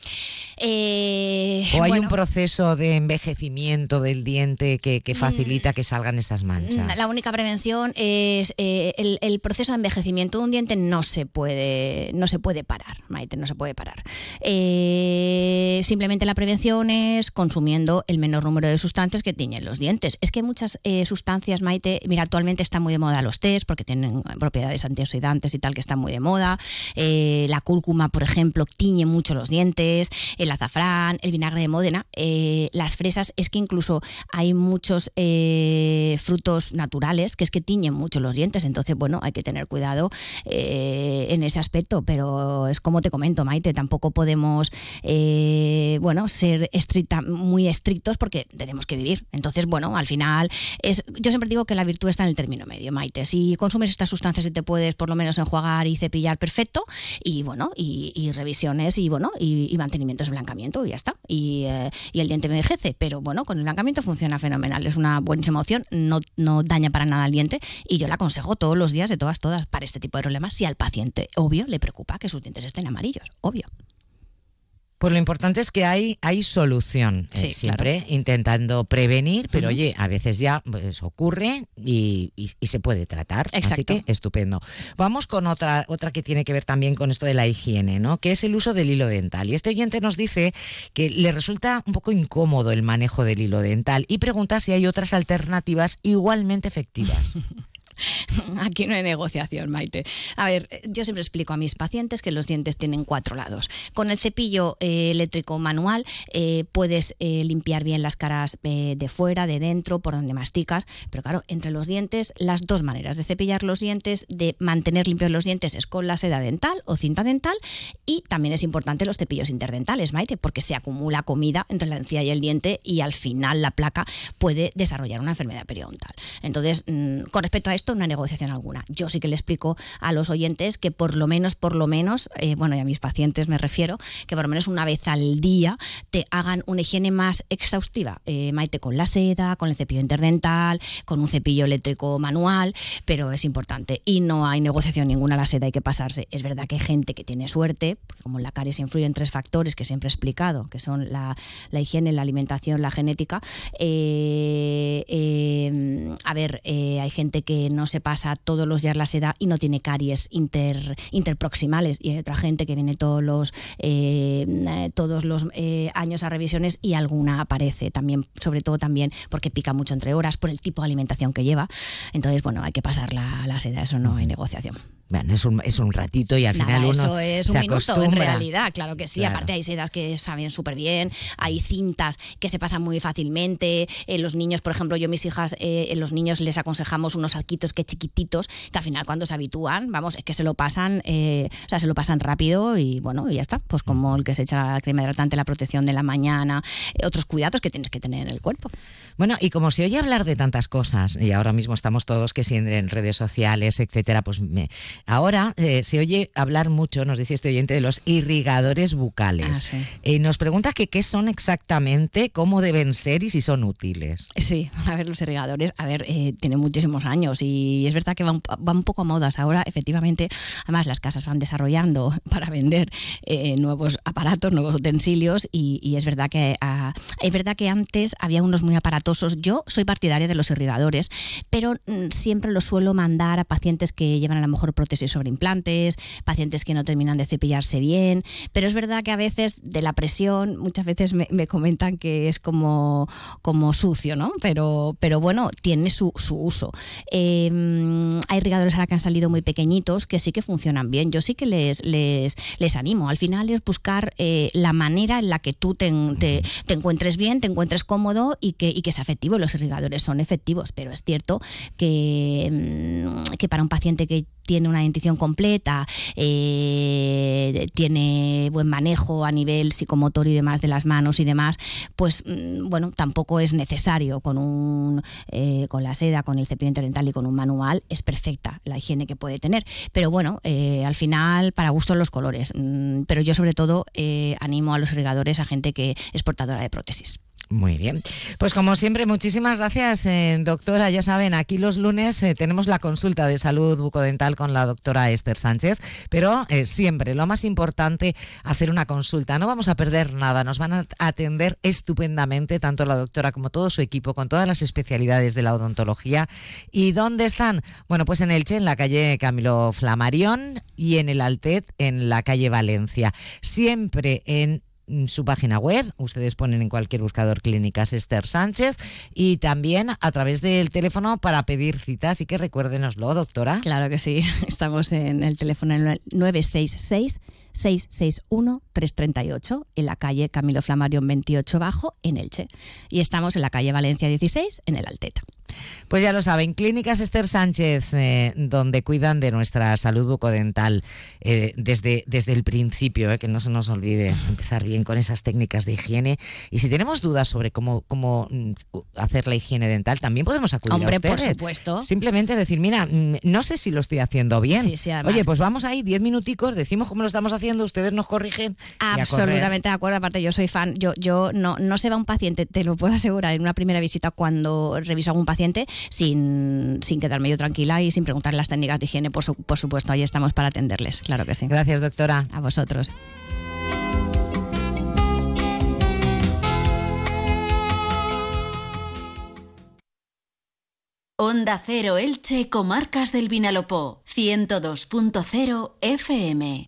Eh, ¿O hay bueno, un proceso de envejecimiento del diente que, que facilita que salgan estas manchas? La única prevención es eh, el, el proceso de envejecimiento de un diente no se puede no se puede parar, Maite, no se puede parar. Eh, simplemente la prevención es consumiendo el menor número de sustancias que tiñen los dientes. Es que muchas sustancias, Maite, mira, actualmente están muy de moda los tés porque tienen propiedades antioxidantes y tal que están muy de moda. La cúrcuma, por ejemplo, tiñe mucho los dientes. El azafrán, el vinagre de Módena, eh, las fresas, es que incluso hay muchos eh, frutos naturales que es que tiñen mucho los dientes. Entonces, bueno, hay que tener cuidado eh, en ese aspecto. Pero es como te comento, Maite, tampoco podemos, bueno, ser estricta, muy estrictos porque tenemos que vivir. Entonces, bueno, al final, es, yo siempre digo que la virtud está en el término medio, Maite. Si consumes estas sustancias y te puedes por lo menos enjuagar y cepillar perfecto, y bueno, y, revisiones y bueno, y, y mantenimientos blancamiento y ya está. Y, eh, y el diente envejece, pero bueno, con el blancamiento funciona fenomenal. Es una buenísima opción, no, no daña para nada al diente y yo la aconsejo todos los días, de todas, todas, para este tipo de problemas, si al paciente, obvio, le preocupa que sus dientes estén amarillos, obvio. Pues lo importante es que hay, hay solución, eh, siempre intentando prevenir, pero oye, a veces ya pues, ocurre y, y- y se puede tratar. Así Exacto. que estupendo. Vamos con otra, otra que tiene que ver también con esto de la higiene, ¿no? Que es el uso del hilo dental. Y este oyente nos dice que le resulta un poco incómodo el manejo del hilo dental y pregunta si hay otras alternativas igualmente efectivas. [LAUGHS] [LAUGHS] Aquí no hay negociación, Maite. A ver, yo siempre explico a mis pacientes que los dientes tienen cuatro lados. Con el cepillo eh, eléctrico manual eh, puedes eh, limpiar bien las caras de fuera, de dentro, por donde masticas, pero claro, entre los dientes, las dos maneras de cepillar los dientes, de mantener limpios los dientes es con la seda dental o cinta dental y también es importante los cepillos interdentales, Maite, porque se acumula comida entre la encía y el diente y al final la placa puede desarrollar una enfermedad periodontal. Entonces, mm, con respecto a esto, hay negociación alguna. Yo sí que le explico a los oyentes que por lo menos, por lo menos, eh, bueno, y a mis pacientes me refiero, que por lo menos una vez al día te hagan una higiene más exhaustiva. Eh, Maite, con la seda, con el cepillo interdental, con un cepillo eléctrico manual, pero es importante. Y no hay negociación ninguna la seda, hay que pasarse. Es verdad que hay gente que tiene suerte, porque como en la caries influyen tres factores que siempre he explicado, que son la, higiene, la alimentación, la genética. Eh, eh, a ver, hay gente que no se pasa todos los días la seda y no tiene caries inter, interproximales y hay otra gente que viene todos los eh, todos los eh, años a revisiones y alguna aparece también, sobre todo también porque pica mucho entre horas por el tipo de alimentación que lleva. Entonces, bueno, hay que pasar la, la seda, eso no hay negociación. Bueno, es un, es un ratito y al Nada, final uno eso es se un minuto en realidad, claro que sí. Claro. Aparte hay sedas que saben súper bien, hay cintas que se pasan muy fácilmente. eh, los niños, por ejemplo, yo mis hijas, eh, los niños les aconsejamos unos arquitos que chiquititos, que al final cuando se habitúan, vamos, es que se lo pasan, eh, o sea, se lo pasan rápido y bueno, y ya está. Pues como el que se echa la crema hidratante, la protección de la mañana, eh, otros cuidados que tienes que tener en el cuerpo. Bueno, y como se oye hablar de tantas cosas, y ahora mismo estamos todos que si en, en redes sociales, etcétera, pues me- ahora eh, se oye hablar mucho, nos dice este oyente, de los irrigadores bucales. Ah, sí. Eh, nos pregunta que qué son exactamente, cómo deben ser y si son útiles. Sí, [LAUGHS] a ver, los irrigadores, a ver, eh, tienen muchísimos años y es verdad que van un poco a modas ahora, efectivamente. Además, las casas van desarrollando [LAUGHS] para vender eh, nuevos aparatos, nuevos utensilios y, y es verdad que ah, es verdad que antes había unos muy aparatosos. Yo soy partidaria de los irrigadores, pero mm, siempre los suelo mandar a pacientes que llevan a lo mejor prótesis sobre implantes, pacientes que no terminan de cepillarse bien, pero es verdad que a veces de la presión, muchas veces me, me comentan que es como, como sucio, ¿no? Pero, pero bueno, tiene su, su uso. Eh, hay irrigadores ahora que han salido muy pequeñitos que sí que funcionan bien. Yo sí que les, les, les animo. Al final es buscar eh, la manera en la que tú te, te- te encuentres bien, te encuentres cómodo y que, y que sea efectivo. Los irrigadores son efectivos, pero es cierto que, mm, que para un paciente que tiene una dentición completa, eh, tiene buen manejo a nivel psicomotor y demás de las manos y demás, pues mm, bueno, tampoco es necesario con un eh, con la seda, con el cepillamiento dental y con un manual, es perfecta la higiene que puede tener. Pero bueno, eh, al final, para gustos los colores. Mm, pero yo sobre todo animo a los irrigadores, a gente que es portadora de prótesis. Muy bien. Pues como siempre, muchísimas gracias, eh, doctora. Ya saben, aquí los lunes eh, tenemos la consulta de salud bucodental con la doctora Esther Sánchez, pero eh, siempre lo más importante, hacer una consulta. No vamos a perder nada, nos van a atender estupendamente, tanto la doctora como todo su equipo, con todas las especialidades de la odontología. ¿Y dónde están? Bueno, pues en Elche, en la calle Camilo Flamarión y en el Altet, en la calle Valencia. Siempre en su página web, ustedes ponen en cualquier buscador clínicas Esther Sánchez y también a través del teléfono para pedir citas y que recuérdenoslo, doctora. Claro que sí, [LAUGHS] estamos en el teléfono 966 661-338 en la calle Camilo Flamarión 28 Bajo en Elche y estamos en la calle Valencia 16 en el Alteta. Pues ya lo saben, Clínicas Esther Sánchez, eh, donde cuidan de nuestra salud bucodental eh, desde, desde el principio, eh, que no se nos olvide empezar bien con esas técnicas de higiene. Y si tenemos dudas sobre cómo, cómo mm, hacer la higiene dental, también podemos acudir Hombre, a ustedes. por supuesto. Simplemente decir, mira, mm, no sé si lo estoy haciendo bien. Oye, pues vamos ahí, diez minuticos, decimos cómo lo estamos haciendo, ustedes nos corrigen. Absolutamente de acuerdo, aparte yo soy fan, yo, yo no, no se va un paciente, te lo puedo [LAUGHS] asegurar, en una primera visita cuando reviso algún paciente sin, sin quedarme yo tranquila y sin preguntar las técnicas de higiene, por, por supuesto, ahí estamos para atenderles, claro que sí. Gracias, doctora. A vosotros. Onda Cero Elche, Comarcas del Vinalopó, 102.0 FM.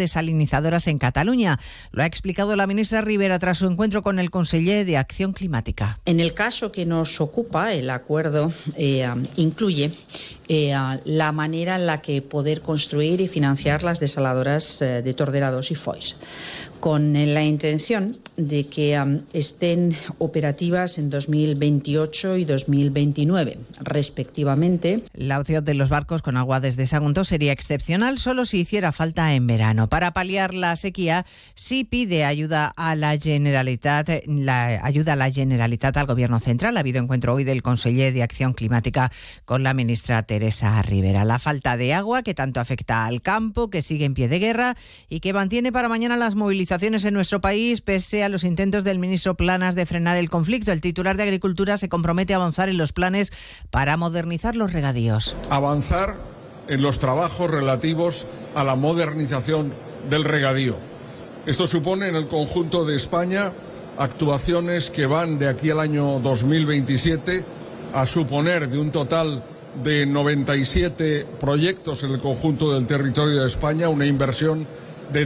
desalinizadoras en Cataluña. Lo ha explicado la ministra Rivera tras su encuentro con el conseller de Acción Climática. En el caso que nos ocupa, el acuerdo eh, incluye eh, la manera en la que poder construir y financiar las desaladoras eh, de Torderados y Foix, con la intención de que estén operativas en 2028 y 2029, respectivamente. La opción de los barcos con agua desde Sagunto sería excepcional solo si hiciera falta en verano. Para paliar la sequía, sí pide ayuda a la Generalitat, la ayuda a la Generalitat al Gobierno Central. Ha habido encuentro hoy del conseller de Acción Climática con la ministra Teresa Rivera. La falta de agua que tanto afecta al campo, que sigue en pie de guerra y que mantiene para mañana las movilizaciones en nuestro país pese a los intentos del ministro Planas de frenar el conflicto. El titular de Agricultura se compromete a avanzar en los planes para modernizar los regadíos. Avanzar en los trabajos relativos a la modernización del regadío. Esto supone en el conjunto de España actuaciones que van de aquí al año 2027 a suponer de un total de 97 proyectos en el conjunto del territorio de España, una inversión de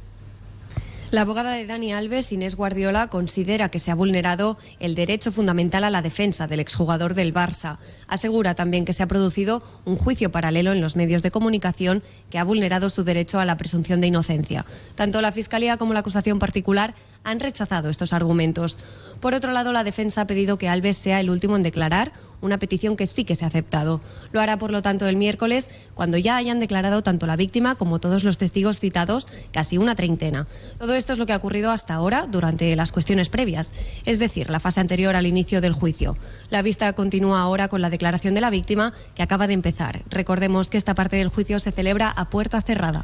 La abogada de Dani Alves, Inés Guardiola, considera que se ha vulnerado el derecho fundamental a la defensa del exjugador del Barça. Asegura también que se ha producido un juicio paralelo en los medios de comunicación que ha vulnerado su derecho a la presunción de inocencia. Tanto la Fiscalía como la acusación particular han rechazado estos argumentos. Por otro lado, la defensa ha pedido que Alves sea el último en declarar, una petición que sí que se ha aceptado. Lo hará, por lo tanto, el miércoles, cuando ya hayan declarado tanto la víctima como todos los testigos citados, casi una treintena. Todo esto es lo que ha ocurrido hasta ahora durante las cuestiones previas, es decir, la fase anterior al inicio del juicio. La vista continúa ahora con la declaración de la víctima, que acaba de empezar. Recordemos que esta parte del juicio se celebra a puerta cerrada.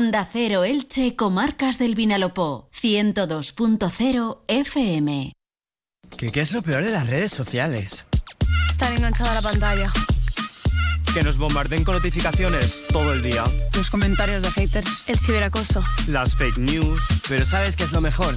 Onda Cero Elche, Comarcas del Vinalopó, 102.0 FM. ¿Qué, ¿Qué es lo peor de las redes sociales? Estar enganchada a la pantalla. Que nos bombarden con notificaciones todo el día. Los comentarios de haters. El ciberacoso. Las fake news. Pero ¿sabes qué es lo mejor?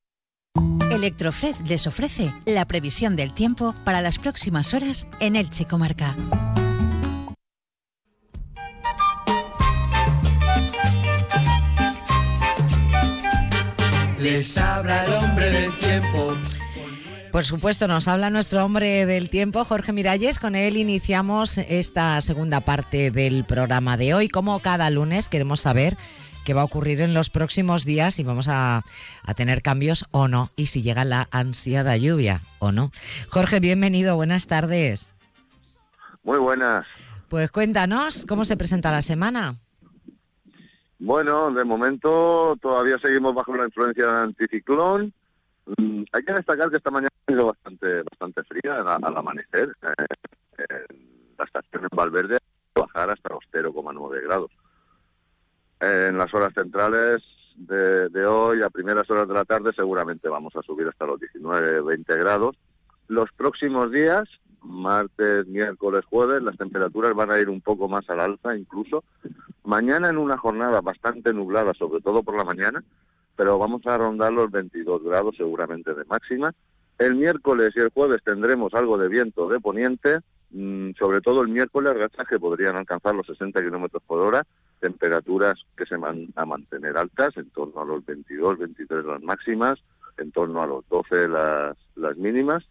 Electrofred les ofrece la previsión del tiempo para las próximas horas en Elche Comarca. Les habla el hombre del tiempo. Por supuesto, nos habla nuestro hombre del tiempo, Jorge Miralles. Con él iniciamos esta segunda parte del programa de hoy. Como cada lunes queremos saber qué va a ocurrir en los próximos días, si vamos a, a tener cambios o no, y si llega la ansiada lluvia o no. Jorge, bienvenido, buenas tardes. Muy buenas. Pues cuéntanos cómo se presenta la semana. Bueno, de momento todavía seguimos bajo la influencia del anticiclón. Mm, hay que destacar que esta mañana ha sido bastante, bastante fría al, al amanecer. Eh, en la estación en Valverde bajar hasta los 0,9 grados. En las horas centrales de, de, hoy, a primeras horas de la tarde, seguramente vamos a subir hasta los 19, 20 grados. Los próximos días, martes, miércoles, jueves, las temperaturas van a ir un poco más al alza incluso. Mañana en una jornada bastante nublada, sobre todo por la mañana, pero vamos a rondar los 22 grados seguramente de máxima. El miércoles y el jueves tendremos algo de viento de poniente, mm, sobre todo el miércoles rachas que podrían alcanzar los 60 kilómetros por hora, temperaturas que se van a mantener altas, en torno a los 22, 23 las máximas, en torno a los 12 las, las mínimas.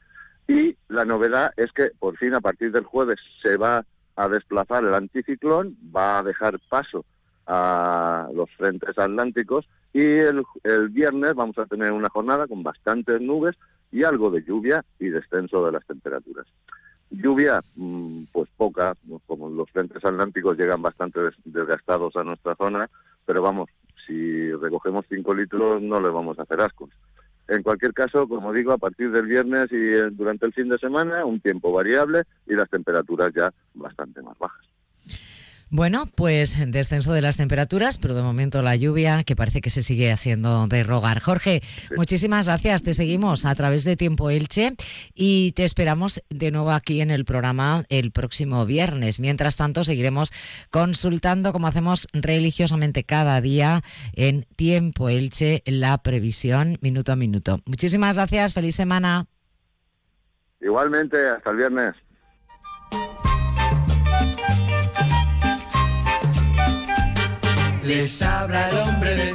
Y la novedad es que por fin a partir del jueves se va a desplazar el anticiclón, va a dejar paso a los frentes atlánticos y el, el viernes vamos a tener una jornada con bastantes nubes y algo de lluvia y descenso de las temperaturas. Lluvia, mm, pues poca, como los frentes atlánticos llegan bastante desgastados a nuestra zona, pero vamos, si recogemos 5 litros no le vamos a hacer ascos. En cualquier caso, como digo, a partir del viernes y eh, durante el fin de semana, un tiempo variable y las temperaturas ya bastante más bajas. Bueno, pues descenso de las temperaturas, pero de momento la lluvia que parece que se sigue haciendo de rogar. Jorge, muchísimas gracias. Te seguimos a través de Tiempo Elche y te esperamos de nuevo aquí en el programa el próximo viernes. Mientras tanto, seguiremos consultando, como hacemos religiosamente cada día, en Tiempo Elche, la previsión minuto a minuto. Muchísimas gracias. Feliz semana. Igualmente, hasta el viernes. Les habla el hombre del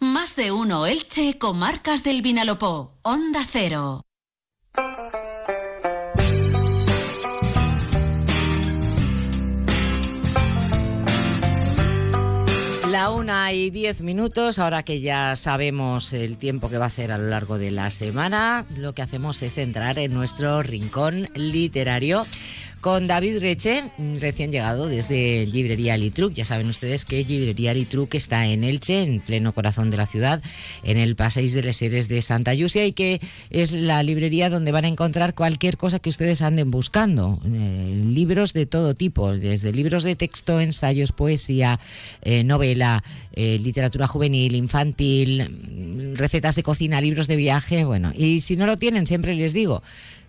Más de uno Elche, comarcas del Vinalopó, Onda Cero. La una y diez minutos, ahora que ya sabemos el tiempo que va a hacer a lo largo de la semana, lo que hacemos es entrar en nuestro rincón literario con David Reche, recién llegado desde Librería Litruc. Ya saben ustedes que Librería Litruc está en Elche, en pleno corazón de la ciudad, en el Paseis de les Seres de Santa Yusia y que es la librería donde van a encontrar cualquier cosa que ustedes anden buscando. Eh, libros de todo tipo, desde libros de texto, ensayos, poesía, eh, novela, eh, literatura juvenil, infantil, recetas de cocina, libros de viaje, bueno. Y si no lo tienen, siempre les digo,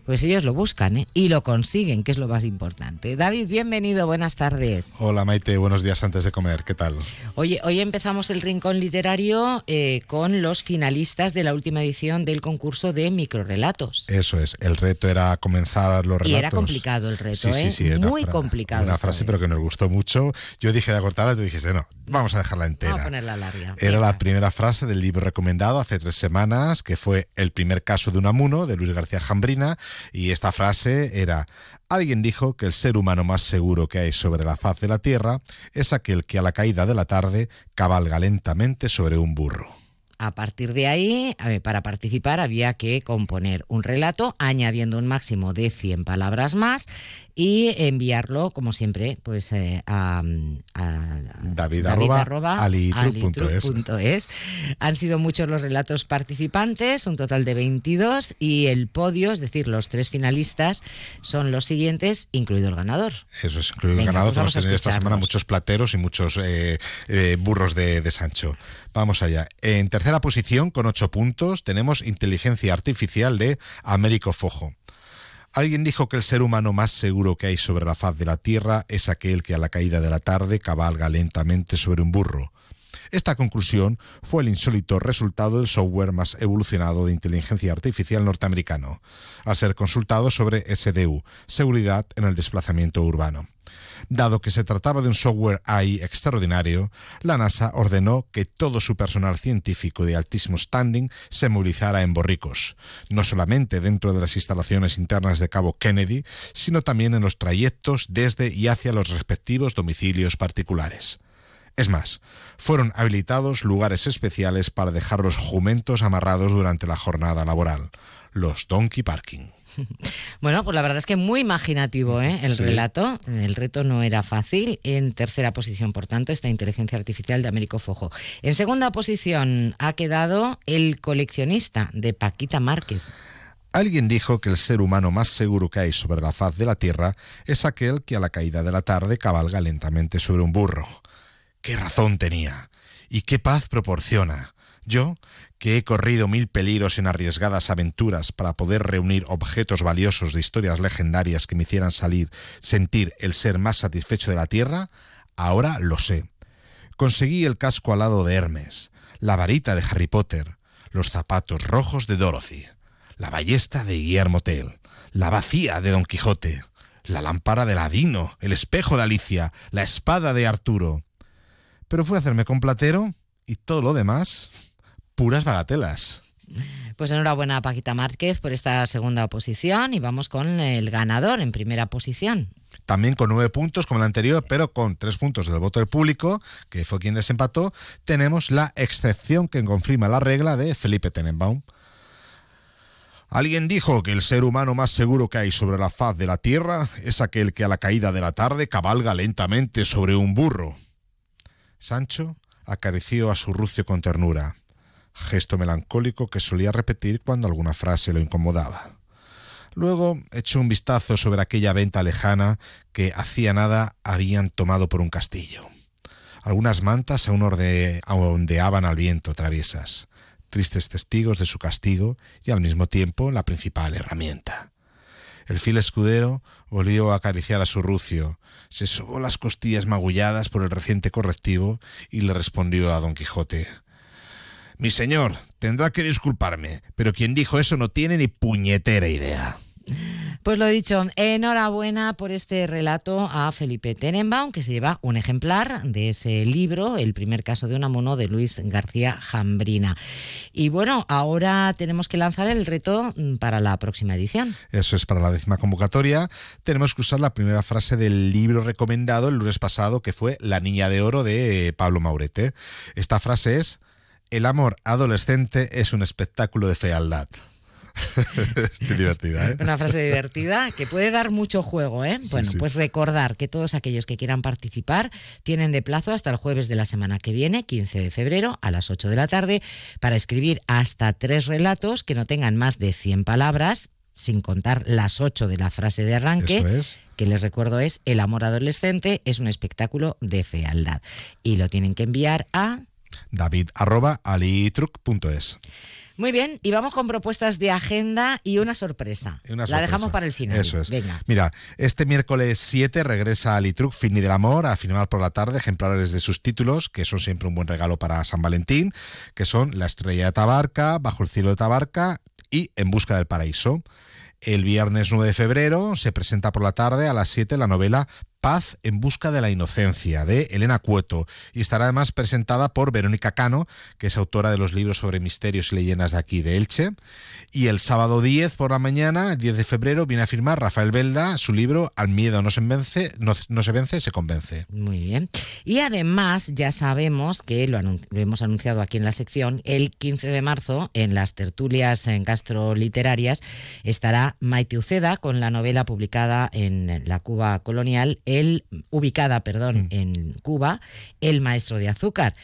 pues ellos lo buscan ¿eh? y lo consiguen, que es lo más importante. David, bienvenido, buenas tardes. Hola Maite, buenos días antes de comer, ¿qué tal? Oye, hoy empezamos el rincón literario eh, con los finalistas de la última edición del concurso de microrelatos. Eso es, el reto era comenzar los relatos. Y era complicado el reto, sí, ¿eh? Sí, sí, Muy complicado. Una frase, pero que nos gustó mucho. Yo dije de acortarla, tú dijiste, no, vamos a dejarla entera. Vamos a ponerla larga. Era la primera frase del libro recomendado hace tres semanas, que fue El primer caso de un amuno, de Luis García Jambrina, y esta frase era, alguien dijo que el ser humano más seguro que hay sobre la faz de la Tierra es aquel que a la caída de la tarde cabalga lentamente sobre un burro. A partir de ahí, para participar había que componer un relato añadiendo un máximo de 100 palabras más y enviarlo, como siempre, pues eh, a, a, David, David Han sido muchos los relatos participantes, un total de 22, y el podio, es decir, los tres finalistas, son los siguientes, incluido el ganador. Eso es, incluido el ganador. Pues vamos a tener esta semana muchos plateros y muchos eh, eh, burros de, de Sancho. Vamos allá. En tercera posición, con ocho puntos, tenemos Inteligencia Artificial de Américo Fojo. Alguien dijo que el ser humano más seguro que hay sobre la faz de la Tierra es aquel que a la caída de la tarde cabalga lentamente sobre un burro. Esta conclusión fue el insólito resultado del software más evolucionado de inteligencia artificial norteamericano, al ser consultado sobre SDU, seguridad en el desplazamiento urbano. Dado que se trataba de un software AI extraordinario, la NASA ordenó que todo su personal científico de altísimo standing se movilizara en Borricos, no solamente dentro de las instalaciones internas de Cabo Kennedy, sino también en los trayectos desde y hacia los respectivos domicilios particulares. Es más, fueron habilitados lugares especiales para dejar los jumentos amarrados durante la jornada laboral, los donkey parking. [LAUGHS] Bueno, pues la verdad es que muy imaginativo ¿eh? el relato. El reto no era fácil. En tercera posición, por tanto, esta inteligencia artificial de Américo Fojo. En segunda posición ha quedado El coleccionista de Paquita Márquez. Alguien dijo que el ser humano más seguro que hay sobre la faz de la Tierra es aquel que a la caída de la tarde cabalga lentamente sobre un burro. ¿Qué razón tenía? ¿Y qué paz proporciona? Yo, que he corrido mil peligros en arriesgadas aventuras para poder reunir objetos valiosos de historias legendarias que me hicieran salir, sentir el ser más satisfecho de la Tierra, ahora lo sé. Conseguí el casco alado de Hermes, la varita de Harry Potter, los zapatos rojos de Dorothy, la ballesta de Guillermo Tell, la vacía de Don Quijote, la lámpara de Ladino, el espejo de Alicia, la espada de Arturo. Pero fue a hacerme con platero y todo lo demás puras bagatelas. Pues enhorabuena a Paquita Márquez por esta segunda posición y vamos con el ganador en primera posición. También con nueve puntos como el anterior, pero con tres puntos del voto del público, que fue quien desempató, tenemos la excepción que confirma la regla de Felipe Tenenbaum. Alguien dijo que el ser humano más seguro que hay sobre la faz de la Tierra es aquel que a la caída de la tarde cabalga lentamente sobre un burro. Sancho acarició a su rucio con ternura gesto melancólico que solía repetir cuando alguna frase lo incomodaba. Luego echó un vistazo sobre aquella venta lejana que hacía nada habían tomado por un castillo. Algunas mantas aún ondeaban al viento traviesas, tristes testigos de su castigo y al mismo tiempo la principal herramienta. El fil escudero volvió a acariciar a su rucio, se sobó las costillas magulladas por el reciente correctivo y le respondió a don Quijote mi señor, tendrá que disculparme, pero quien dijo eso no tiene ni puñetera idea. Pues lo dicho, enhorabuena por este relato a Felipe Tenenbaum, que se lleva un ejemplar de ese libro, El primer caso de una mono de Luis García Jambrina. Y bueno, ahora tenemos que lanzar el reto para la próxima edición. Eso es para la décima convocatoria. Tenemos que usar la primera frase del libro recomendado el lunes pasado, que fue La Niña de Oro de Pablo Maurete. Esta frase es el amor adolescente es un espectáculo de fealdad. [LAUGHS] Divertida, ¿eh? Una frase divertida que puede dar mucho juego, ¿eh? bueno, pues recordar que todos aquellos que quieran participar tienen de plazo hasta el jueves de la semana que viene, 15 de febrero, a las 8 de la tarde, para escribir hasta tres relatos que no tengan más de 100 palabras, sin contar las 8 de la frase de arranque. Que les recuerdo es El amor adolescente es un espectáculo de fealdad. Y lo tienen que enviar a david arroba alitruc.es. Muy bien, y vamos con propuestas de agenda y una sorpresa. La dejamos para el final. Eso es. Mira, este miércoles 7 regresa Alitruc Fini del Amor a firmar por la tarde ejemplares de sus títulos, que son siempre un buen regalo para San Valentín, que son La estrella de Tabarca, Bajo el cielo de Tabarca y En busca del paraíso. El viernes 9 de febrero se presenta por la tarde a las 7 la novela Paz en busca de la inocencia de Elena Cueto y estará además presentada por Verónica Cano, que es autora de los libros sobre misterios y leyendas de aquí de Elche. Y el sábado 10 por la mañana, el 10 de febrero, viene a firmar Rafael Belda su libro Al miedo no se vence, no, se vence, se convence. Muy bien. Y además ya sabemos que lo, hemos anunciado aquí en la sección, el 15 de marzo en las tertulias en Castro Literarias estará Maite Uceda con la novela publicada en la Cuba colonial ubicada, perdón, mm. en Cuba, El Maestro de Azúcar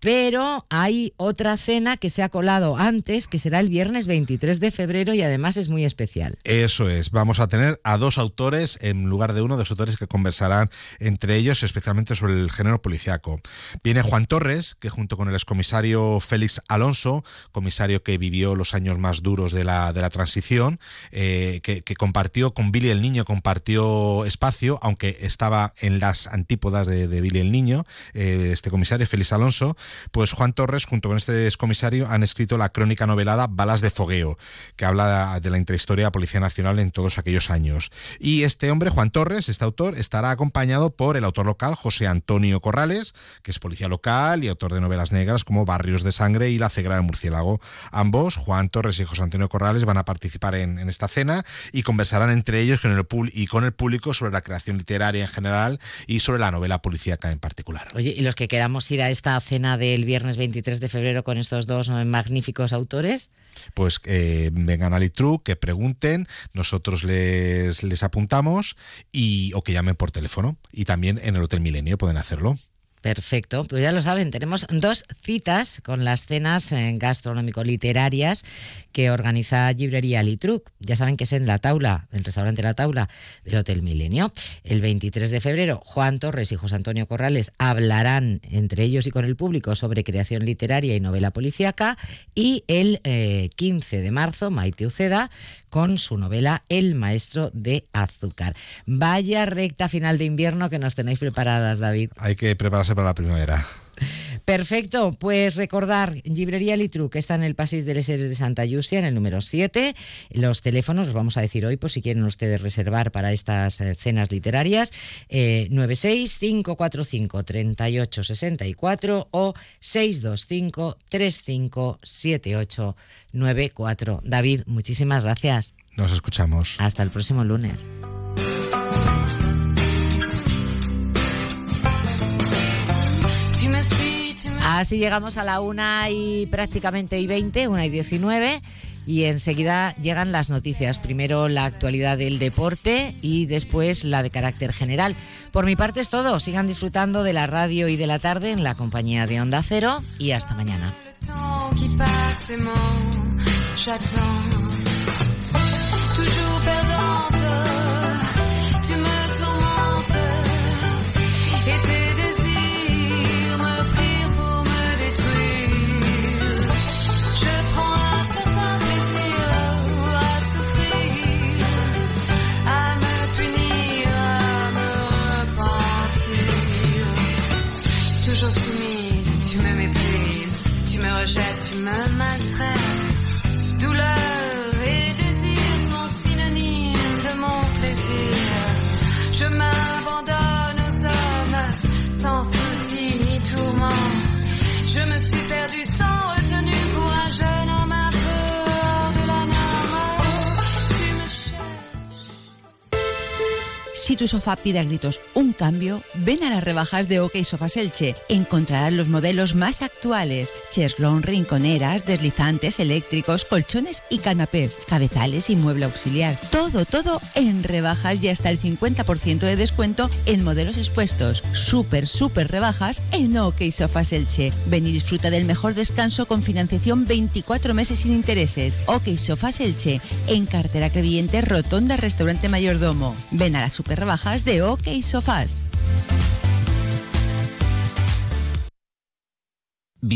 pero hay otra cena que se ha colado antes, que será el viernes 23 de febrero y además es muy especial. Eso es, vamos a tener a dos autores en lugar de uno, dos autores que conversarán entre ellos especialmente sobre el género policiaco. Viene Juan Torres, que junto con el excomisario Félix Alonso, comisario que vivió los años más duros de la, de la transición, eh, que, compartió con Billy el Niño, compartió espacio, aunque estaba en las antípodas de, Billy el Niño, eh, este comisario Félix Alonso, pues Juan Torres, junto con este excomisario, han escrito la crónica novelada Balas de Fogueo, que habla de la intrahistoria de la Policía Nacional en todos aquellos años. Y este hombre, Juan Torres, este autor, estará acompañado por el autor local, José Antonio Corrales, que es policía local y autor de novelas negras como Barrios de Sangre y La Cegra del Murciélago. Ambos, Juan Torres y José Antonio Corrales, van a participar en, esta cena y conversarán entre ellos con el, y con el público sobre la creación literaria en general y sobre la novela policíaca en particular. Oye, y los que queramos ir a esta cena del viernes 23 de febrero con estos dos magníficos autores? Pues eh, vengan al Litru, que pregunten, nosotros les, les apuntamos y o que llamen por teléfono. Y también en el Hotel Milenio pueden hacerlo. Perfecto, pues ya lo saben, tenemos dos citas con las cenas eh, gastronómico-literarias que organiza Librería Litruc. Ya saben que es en la taula, el restaurante La Taula del Hotel Milenio. El 23 de febrero, Juan Torres y José Antonio Corrales hablarán entre ellos y con el público sobre creación literaria y novela policíaca. Y el 15 eh, de marzo, Maite Uceda con su novela El maestro de azúcar. Vaya recta final de invierno que nos tenéis preparadas, David. Hay que prepararse para la primavera. Perfecto, pues recordar, Librería Litru, que está en el Pasís de les de Santa Yusia, en el número 7. Los teléfonos los vamos a decir hoy, por si quieren ustedes reservar para estas eh, cenas literarias, eh, 96 545 3864 o 625 357894. David, muchísimas gracias. Nos escuchamos. Hasta el próximo lunes. Así llegamos a la una y prácticamente y 20, una y 19 y enseguida llegan las noticias. Primero la actualidad del deporte y después la de carácter general. Por mi parte es todo. Sigan disfrutando de la radio y de la tarde en la compañía de Onda Cero y hasta mañana. Si tu sofá pide a gritos un cambio, ven a las rebajas de OK Sofas Elche. Encontrarás los modelos más actuales: cheslón, rinconeras, deslizantes, eléctricos, colchones y canapés, cabezales y mueble auxiliar. Todo, todo en rebajas y hasta el 50% de descuento en modelos expuestos. Súper, súper rebajas en OK Sofas Elche. Ven y disfruta del mejor descanso con financiación 24 meses sin intereses. OK Sofas Elche, en cartera creyente, rotonda, restaurante mayordomo. Ven a la super rebajas de OK Sofás.